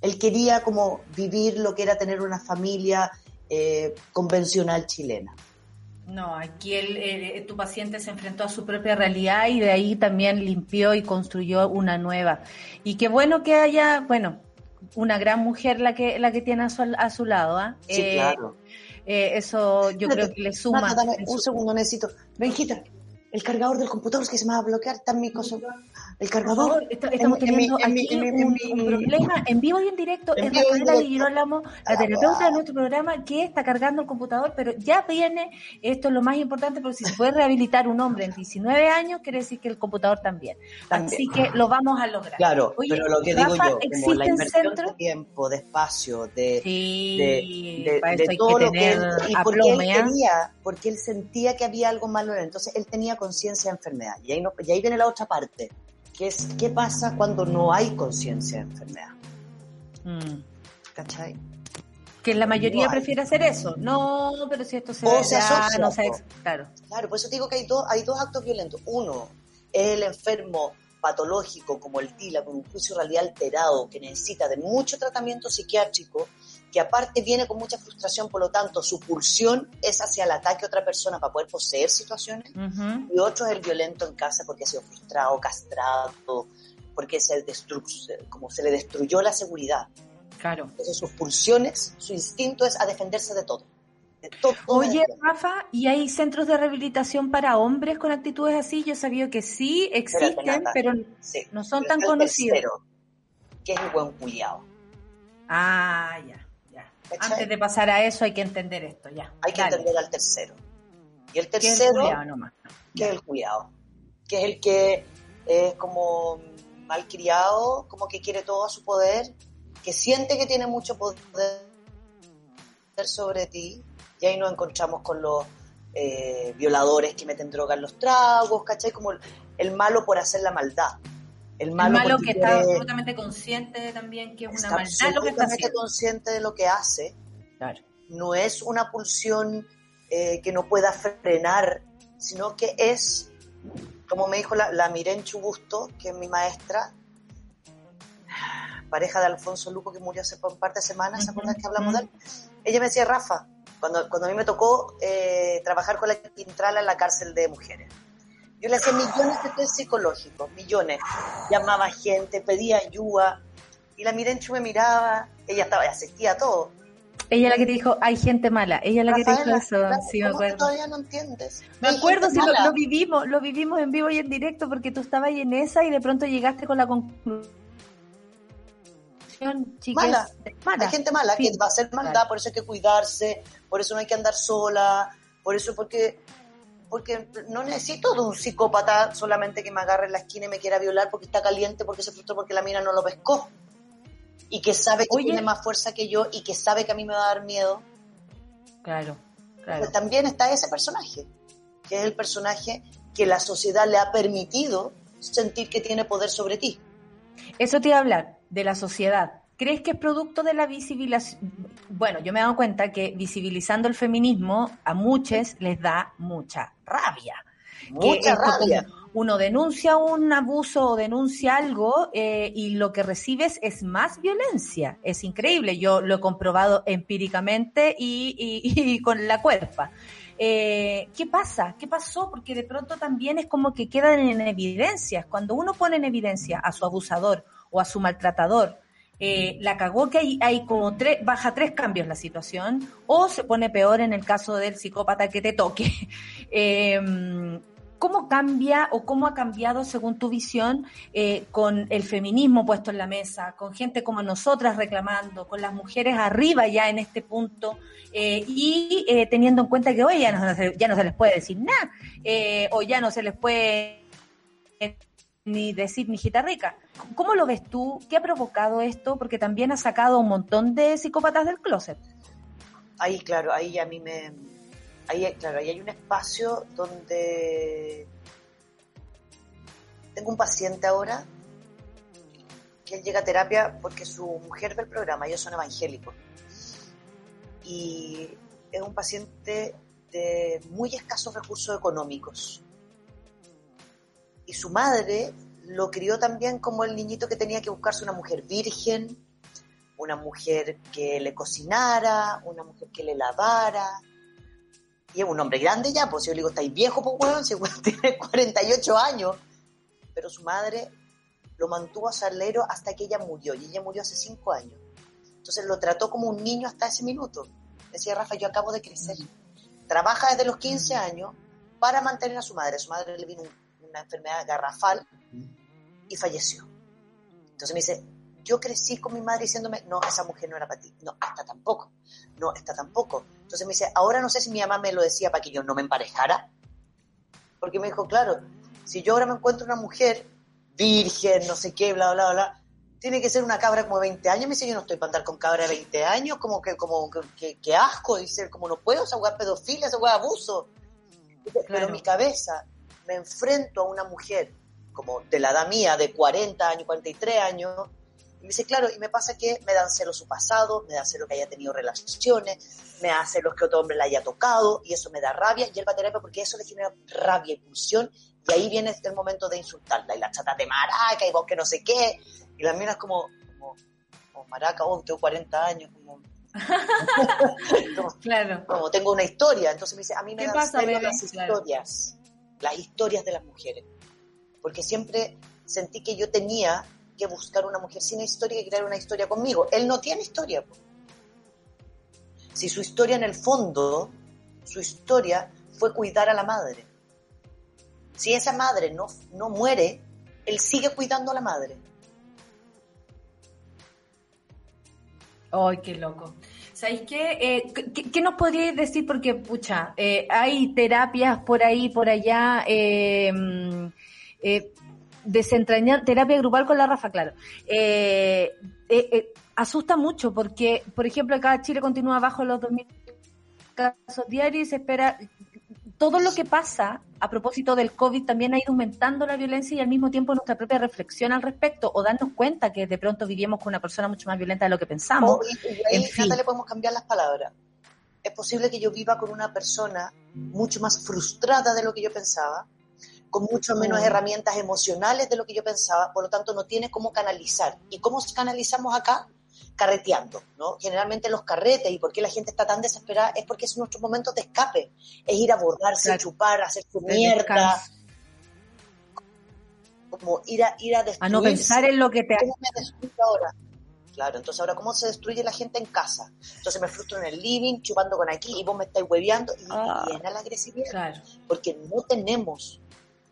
Él quería como vivir lo que era tener una familia eh, convencional chilena. No, aquí el, tu paciente se enfrentó a su propia realidad y de ahí también limpió y construyó una nueva. Y qué bueno que haya, bueno, una gran mujer la que la que tiene a su, a su lado. ¿ah? Sí, eh, claro. Eh, eso yo creo que le suma. un segundo, necesito. Benjita, el cargador del computador es que se me va a bloquear, está en mi cosa. El cargador. estamos teniendo aquí un, problema en vivo y en directo. es Rafaela Girolamo, la terapeuta de nuestro programa, que está cargando el computador, pero ya viene, esto es lo más importante, porque si se puede rehabilitar un hombre en 19 años, quiere decir que el computador también. Así que lo vamos a lograr. Claro, pero lo que digo yo, como la inversión de tiempo, de espacio, de, de, todo lo que él, y porque él quería, porque él sentía que había algo malo en él, entonces él tenía conciencia de enfermedad. Y ahí, no, y ahí viene la otra parte, que es qué pasa cuando no hay conciencia de enfermedad. Mm. ¿Cachai? Que la mayoría prefiere hacer eso. No, pero si esto se, o se asocia, no se, claro. Claro, por eso digo que hay, dos hay dos actos violentos. Uno es el enfermo patológico como el TILA, con un juicio realidad alterado, que necesita de mucho tratamiento psiquiátrico que aparte viene con mucha frustración, por lo tanto, su pulsión es hacia el ataque a otra persona para poder poseer situaciones, y otro es el violento en casa porque ha sido frustrado, castrado, porque se como se le destruyó la seguridad. Claro. Entonces sus pulsiones, su instinto es a defenderse de todo. Oye, Rafa, ¿y hay centros de rehabilitación para hombres con actitudes así? Yo sabía que sí existen, pero no son tan conocidos. que es el buen cuidado. Ah, ya. Antes de pasar a eso hay que entender esto, ya. Hay que entender al tercero. Y el tercero, que es el cuidado, que es el que es como malcriado, como que quiere todo a su poder, que siente que tiene mucho poder sobre ti, y ahí nos encontramos con los eh, violadores que meten droga en los tragos, ¿cachai? Como el malo por hacer la maldad. El malo, que está absolutamente consciente también que es una maldad lo que está haciendo. consciente de lo que hace. No es una pulsión eh, que no pueda frenar, sino que es, como me dijo la, la Miren Chubusto, que es mi maestra, pareja de Alfonso Luco, que murió hace un par de semanas, ¿se acuerdan que hablamos de él? Ella me decía, Rafa, cuando, cuando a mí me tocó eh, trabajar con la Quintrala en la cárcel de mujeres yo le hacía millones de test psicológicos, millones. Llamaba gente, pedía ayuda Y la Mirenchu me miraba, ella estaba, asistía a todo. Ella es la que te dijo, hay gente mala. Ella es la que te dijo eso. sí, me acuerdo. todavía no entiendes. Me acuerdo, sí, lo, vivimos, lo vivimos en vivo y en directo porque tú estabas ahí en esa y de pronto llegaste con la conclusión. mala. Hay gente mala que va a hacer maldad, por eso hay que cuidarse, por eso no hay que andar sola, por eso porque porque no necesito de un psicópata solamente que me agarre en la esquina y me quiera violar porque está caliente, porque se frustró porque la mina no lo pescó y que sabe que tiene más fuerza que yo y que sabe que a mí me va a dar miedo. Claro, claro. Pues también está ese personaje, que es el personaje que la sociedad le ha permitido sentir que tiene poder sobre ti. Eso te iba a hablar, de la sociedad. ¿Crees que es producto de la visibilización? Bueno, yo me he dado cuenta que visibilizando el feminismo a muchos les da mucha rabia. Mucha rabia uno denuncia un abuso o denuncia algo eh, y lo que recibes es más violencia. Es increíble, yo lo he comprobado empíricamente y, con la cuerpa. Eh, ¿Qué pasa? ¿Qué pasó? Porque de pronto también es como que quedan en evidencias. Cuando uno pone en evidencia a su abusador o a su maltratador, eh, la cagó que hay, hay como tres, baja tres cambios la situación, o se pone peor en el caso del psicópata que te toque. Eh, ¿Cómo cambia o cómo ha cambiado, según tu visión, eh, con el feminismo puesto en la mesa, con gente como nosotras reclamando, con las mujeres arriba ya en este punto eh, y teniendo en cuenta que hoy ya no, ya no se les puede decir nada o ya no se les puede ni decir ni rica. ¿Cómo lo ves tú? ¿Qué ha provocado esto? Porque también ha sacado un montón de psicópatas del closet. Ahí, claro, ahí a mí me, ahí, claro, ahí hay un espacio donde tengo un paciente ahora que él llega a terapia porque su mujer ve el programa, ellos son evangélicos. Y es un paciente de muy escasos recursos económicos. Y su madre lo crió también como el niñito que tenía que buscarse una mujer virgen, una mujer que le cocinara, una mujer que le lavara, y es un hombre grande ya, pues yo le digo, estáis viejo, pues weón, si weón tiene 48 años. Pero su madre lo mantuvo a salero hasta que ella murió, y ella murió hace 5 años. Entonces lo trató como un niño hasta ese minuto. Decía Rafa, yo acabo de crecer. Trabaja desde los 15 años para mantener a su madre. A su madre le vino una enfermedad garrafal y falleció. Entonces me dice, yo crecí con mi madre diciéndome, no, esa mujer no era para ti. No, esta tampoco. No, esta tampoco. Entonces me dice, ahora no sé si mi mamá me lo decía para que yo no me emparejara. Porque me dijo, claro, si yo ahora me encuentro una mujer virgen, no sé qué, bla, bla, bla, tiene que ser una cabra como de 20 años. Me dice, yo no estoy para andar con cabra de 20 años, como que, como que, asco, dice, como no puedo, esa hueá pedofilia, esa hueá abuso. Pero en mi cabeza me enfrento a una mujer como de la edad mía, de 40 años, 43 años, y me dice, claro, y me pasa que me dan celos su pasado, me da celos que haya tenido relaciones, me da celos que otro hombre la haya tocado, y eso me da rabia, y él va a terapia porque eso le genera rabia y pulsión, y ahí viene el momento de insultarla, y la chata de maraca, y vos que no sé qué, y la minas como, como, maraca, oh, tengo 40 años, como... claro. Como tengo una historia, entonces me dice, a mí me dan celos las historias, las historias de las mujeres, porque siempre sentí que yo tenía que buscar una mujer sin historia y crear una historia conmigo. Él no tiene historia. Si su historia en el fondo, su historia fue cuidar a la madre. Si esa madre no, no muere, él sigue cuidando a la madre. ¡Ay, qué loco! ¿Sabéis qué? Eh, qué? nos podríais decir? Porque, pucha, eh, hay terapias por ahí, por allá. Eh, mm, eh desentrañar, terapia grupal con la Rafa, claro. Eh, eh, asusta mucho porque, por ejemplo, acá Chile continúa bajo los 2.000 casos diarios y se espera. Todo lo que pasa a propósito del COVID también ha ido aumentando la violencia y al mismo tiempo nuestra propia reflexión al respecto o darnos cuenta que de pronto vivimos con una persona mucho más violenta de lo que pensamos. Oh, y, ahí, en le podemos cambiar las palabras. Es posible que yo viva con una persona mucho más frustrada de lo que yo pensaba, con mucho menos mm. herramientas emocionales de lo que yo pensaba, por lo tanto no tiene cómo canalizar. ¿Y cómo canalizamos acá? Carreteando, ¿no? Generalmente los carretes y por qué la gente está tan desesperada es porque es nuestros momentos de escape, es ir a borrarse, chupar, hacer su mierda, como ir a, ir a destruir. A no pensar en lo que te... ¿Cómo me ahora? Claro, entonces ahora cómo se destruye la gente en casa. Entonces me frustro en el living, chupando con aquí, y vos me estáis hueveando, y Ah. viene la agresividad. Claro. Porque no tenemos,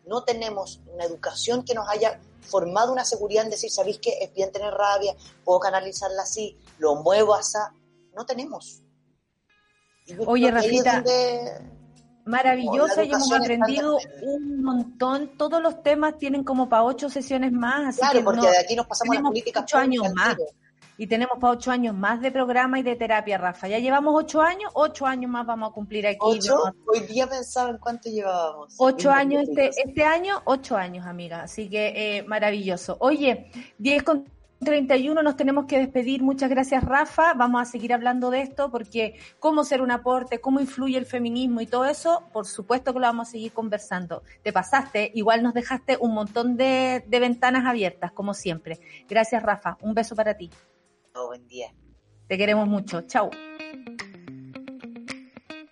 no tenemos una educación que nos haya formado una seguridad en decir, ¿sabéis qué? Es bien tener rabia, puedo canalizarla así, lo muevo así. No tenemos. Oye, que Rafita, Maravillosa y hemos aprendido un montón. Todos los temas tienen como para ocho sesiones más, así Claro, que porque no- de aquí nos pasamos a las políticas ocho años más. Y tenemos para ocho años más de programa y de terapia, Rafa. Ya llevamos ocho años, ocho años más vamos a cumplir aquí. ¿Ocho? Hoy día pensaba en cuánto llevábamos. Ocho años este, este año, ocho años, amiga. Así que eh, maravilloso. Oye, 10 con 31 nos tenemos que despedir. Muchas gracias, Rafa. Vamos a seguir hablando de esto porque cómo ser un aporte, cómo influye el feminismo y todo eso, por supuesto que lo vamos a seguir conversando. Te pasaste, igual nos dejaste un montón de, de ventanas abiertas, como siempre. Gracias, Rafa. Un beso para ti. Buen día. Te queremos mucho. Chau.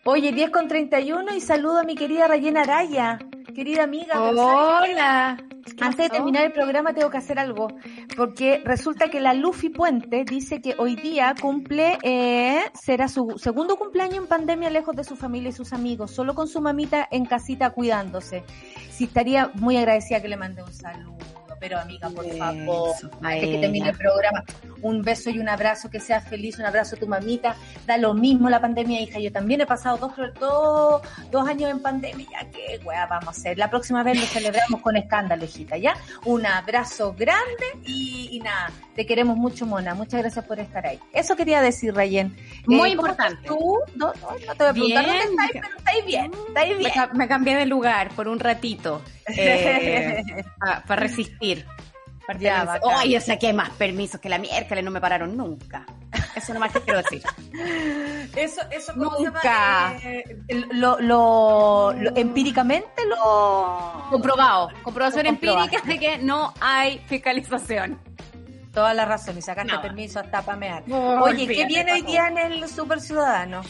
Oye, 10 con 31 y saludo a mi querida Rayena Araya. Querida amiga. Hola. Antes de terminar el programa tengo que hacer algo, porque resulta que la Luffy Puente dice que hoy día cumple, eh, será su segundo cumpleaños en pandemia lejos de su familia y sus amigos, solo con su mamita en casita cuidándose. Sí, estaría muy agradecida que le mande un saludo, pero amiga, por favor, Eso, antes que termine el programa, un beso y un abrazo, que seas feliz, un abrazo a tu mamita, da lo mismo la pandemia, hija, yo también he pasado dos, dos, dos años en pandemia, ya que, weá, vamos a hacer, la próxima vez lo celebramos con escándalo, hijita, ¿ya? Un abrazo grande y, y nada, te queremos mucho, Mona, muchas gracias por estar ahí. Eso quería decir, Rayen. Muy Eh, ¿cómo estás importante. ¿Tú? No, no, no te voy a preguntar Bien. dónde estáis, pero estáis bien, estáis bien. me cambié de lugar por un ratito para resistir. Ya. Ay, yo saqué más permisos que la miércoles, no me pararon nunca. Eso nomás que quiero decir. Eso, eso. Nunca. Eh, lo, lo, lo- empíricamente lo Comprobado, comprobación Lo empírica de que no hay fiscalización. toda la razón y sacaste No. permiso hasta para mear. No, Oye, ¿qué viene hoy día en el Super Ciudadano?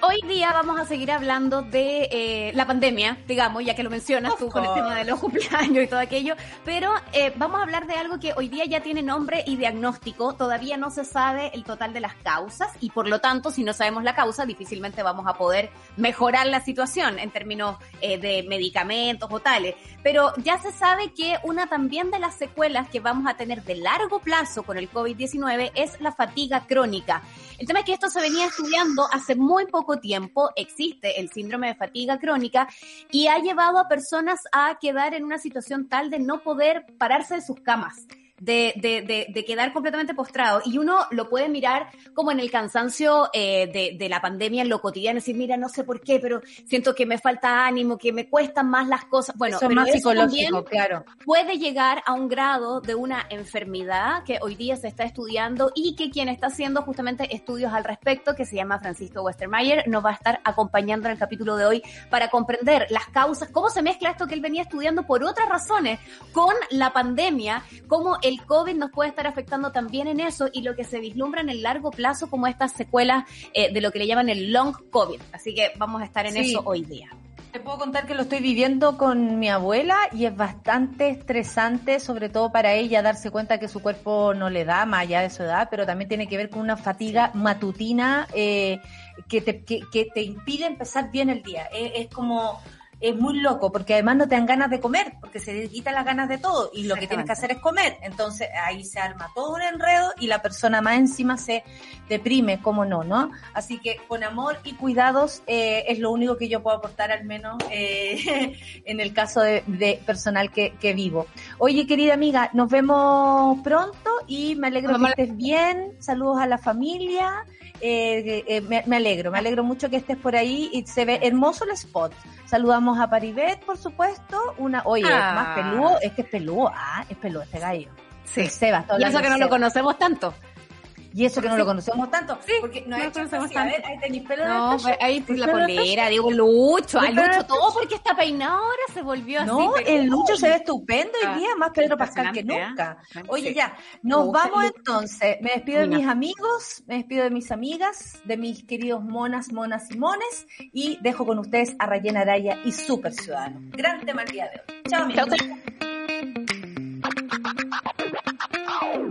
Hoy día vamos a seguir hablando de eh, la pandemia, digamos, ya que lo mencionas tú con el tema de los cumpleaños y todo aquello, pero eh, vamos a hablar de algo que hoy día ya tiene nombre y diagnóstico, todavía no se sabe el total de las causas y por lo tanto, si no sabemos la causa, difícilmente vamos a poder mejorar la situación en términos eh, de medicamentos o tales, pero ya se sabe que una también de las secuelas que vamos a tener de largo plazo con el COVID-19 es la fatiga crónica. El tema es que esto se venía estudiando hace muy poco tiempo, existe el síndrome de fatiga crónica y ha llevado a personas a quedar en una situación tal de no poder pararse de sus camas. De, de, de, de quedar completamente postrado. Y uno lo puede mirar como en el cansancio eh, de, de la pandemia en lo cotidiano, decir, mira, no sé por qué, pero siento que me falta ánimo, que me cuestan más las cosas. Bueno, eso pero más eso psicológico, claro. puede llegar a un grado de una enfermedad que hoy día se está estudiando y que quien está haciendo justamente estudios al respecto, que se llama Francisco Westermayer, nos va a estar acompañando en el capítulo de hoy para comprender las causas, cómo se mezcla esto que él venía estudiando por otras razones con la pandemia, cómo el COVID nos puede estar afectando también en eso y lo que se vislumbra en el largo plazo como estas secuelas eh, de lo que le llaman el long COVID. Así que vamos a estar en Sí. eso hoy día. Te puedo contar que lo estoy viviendo con mi abuela y es bastante estresante, sobre todo para ella, darse cuenta que su cuerpo no le da, más allá de su edad, pero también tiene que ver con una fatiga matutina eh, que, te, que, que te impide empezar bien el día. Es, es como, es muy loco, porque además no te dan ganas de comer, porque se quitan las ganas de todo y lo que tienes que hacer es comer. Entonces ahí se arma todo un enredo y la persona más encima se deprime, como no, ¿no? Así que con amor y cuidados eh, es lo único que yo puedo aportar al menos eh, en el caso de, de personal que, que vivo. Oye, querida amiga, nos vemos pronto y me alegro Vamos que estés bien. Saludos a la familia. Eh, eh, me, me alegro, me alegro mucho que estés por ahí y se ve hermoso el spot. Saludamos a Paribet, por supuesto. Una, oye, Ah. más peludo, es que es peludo, ah, es peludo este gallo. Sí. El Seba, está Y eso que no lo conocemos tanto. Y eso que no lo conocemos tanto. Sí, porque no, no lo conocemos así. A ver, tanto. ahí tenéis pelo No, de ahí pues, la polera, digo Lucho, a Lucho no, todo porque está peinado ahora se volvió así. No, el Lucho se ve estupendo hoy Ah, día, más Pedro Pascal que impresionante, nunca. ¿eh? Oye, ya, nos vamos entonces. Me despido de mis amigos, me despido de mis amigas, de mis queridos monas, monas y mones, y dejo con ustedes a Rayena Araya y Super Ciudadano. Gran tema el día de hoy. Chao, amigos. Chao.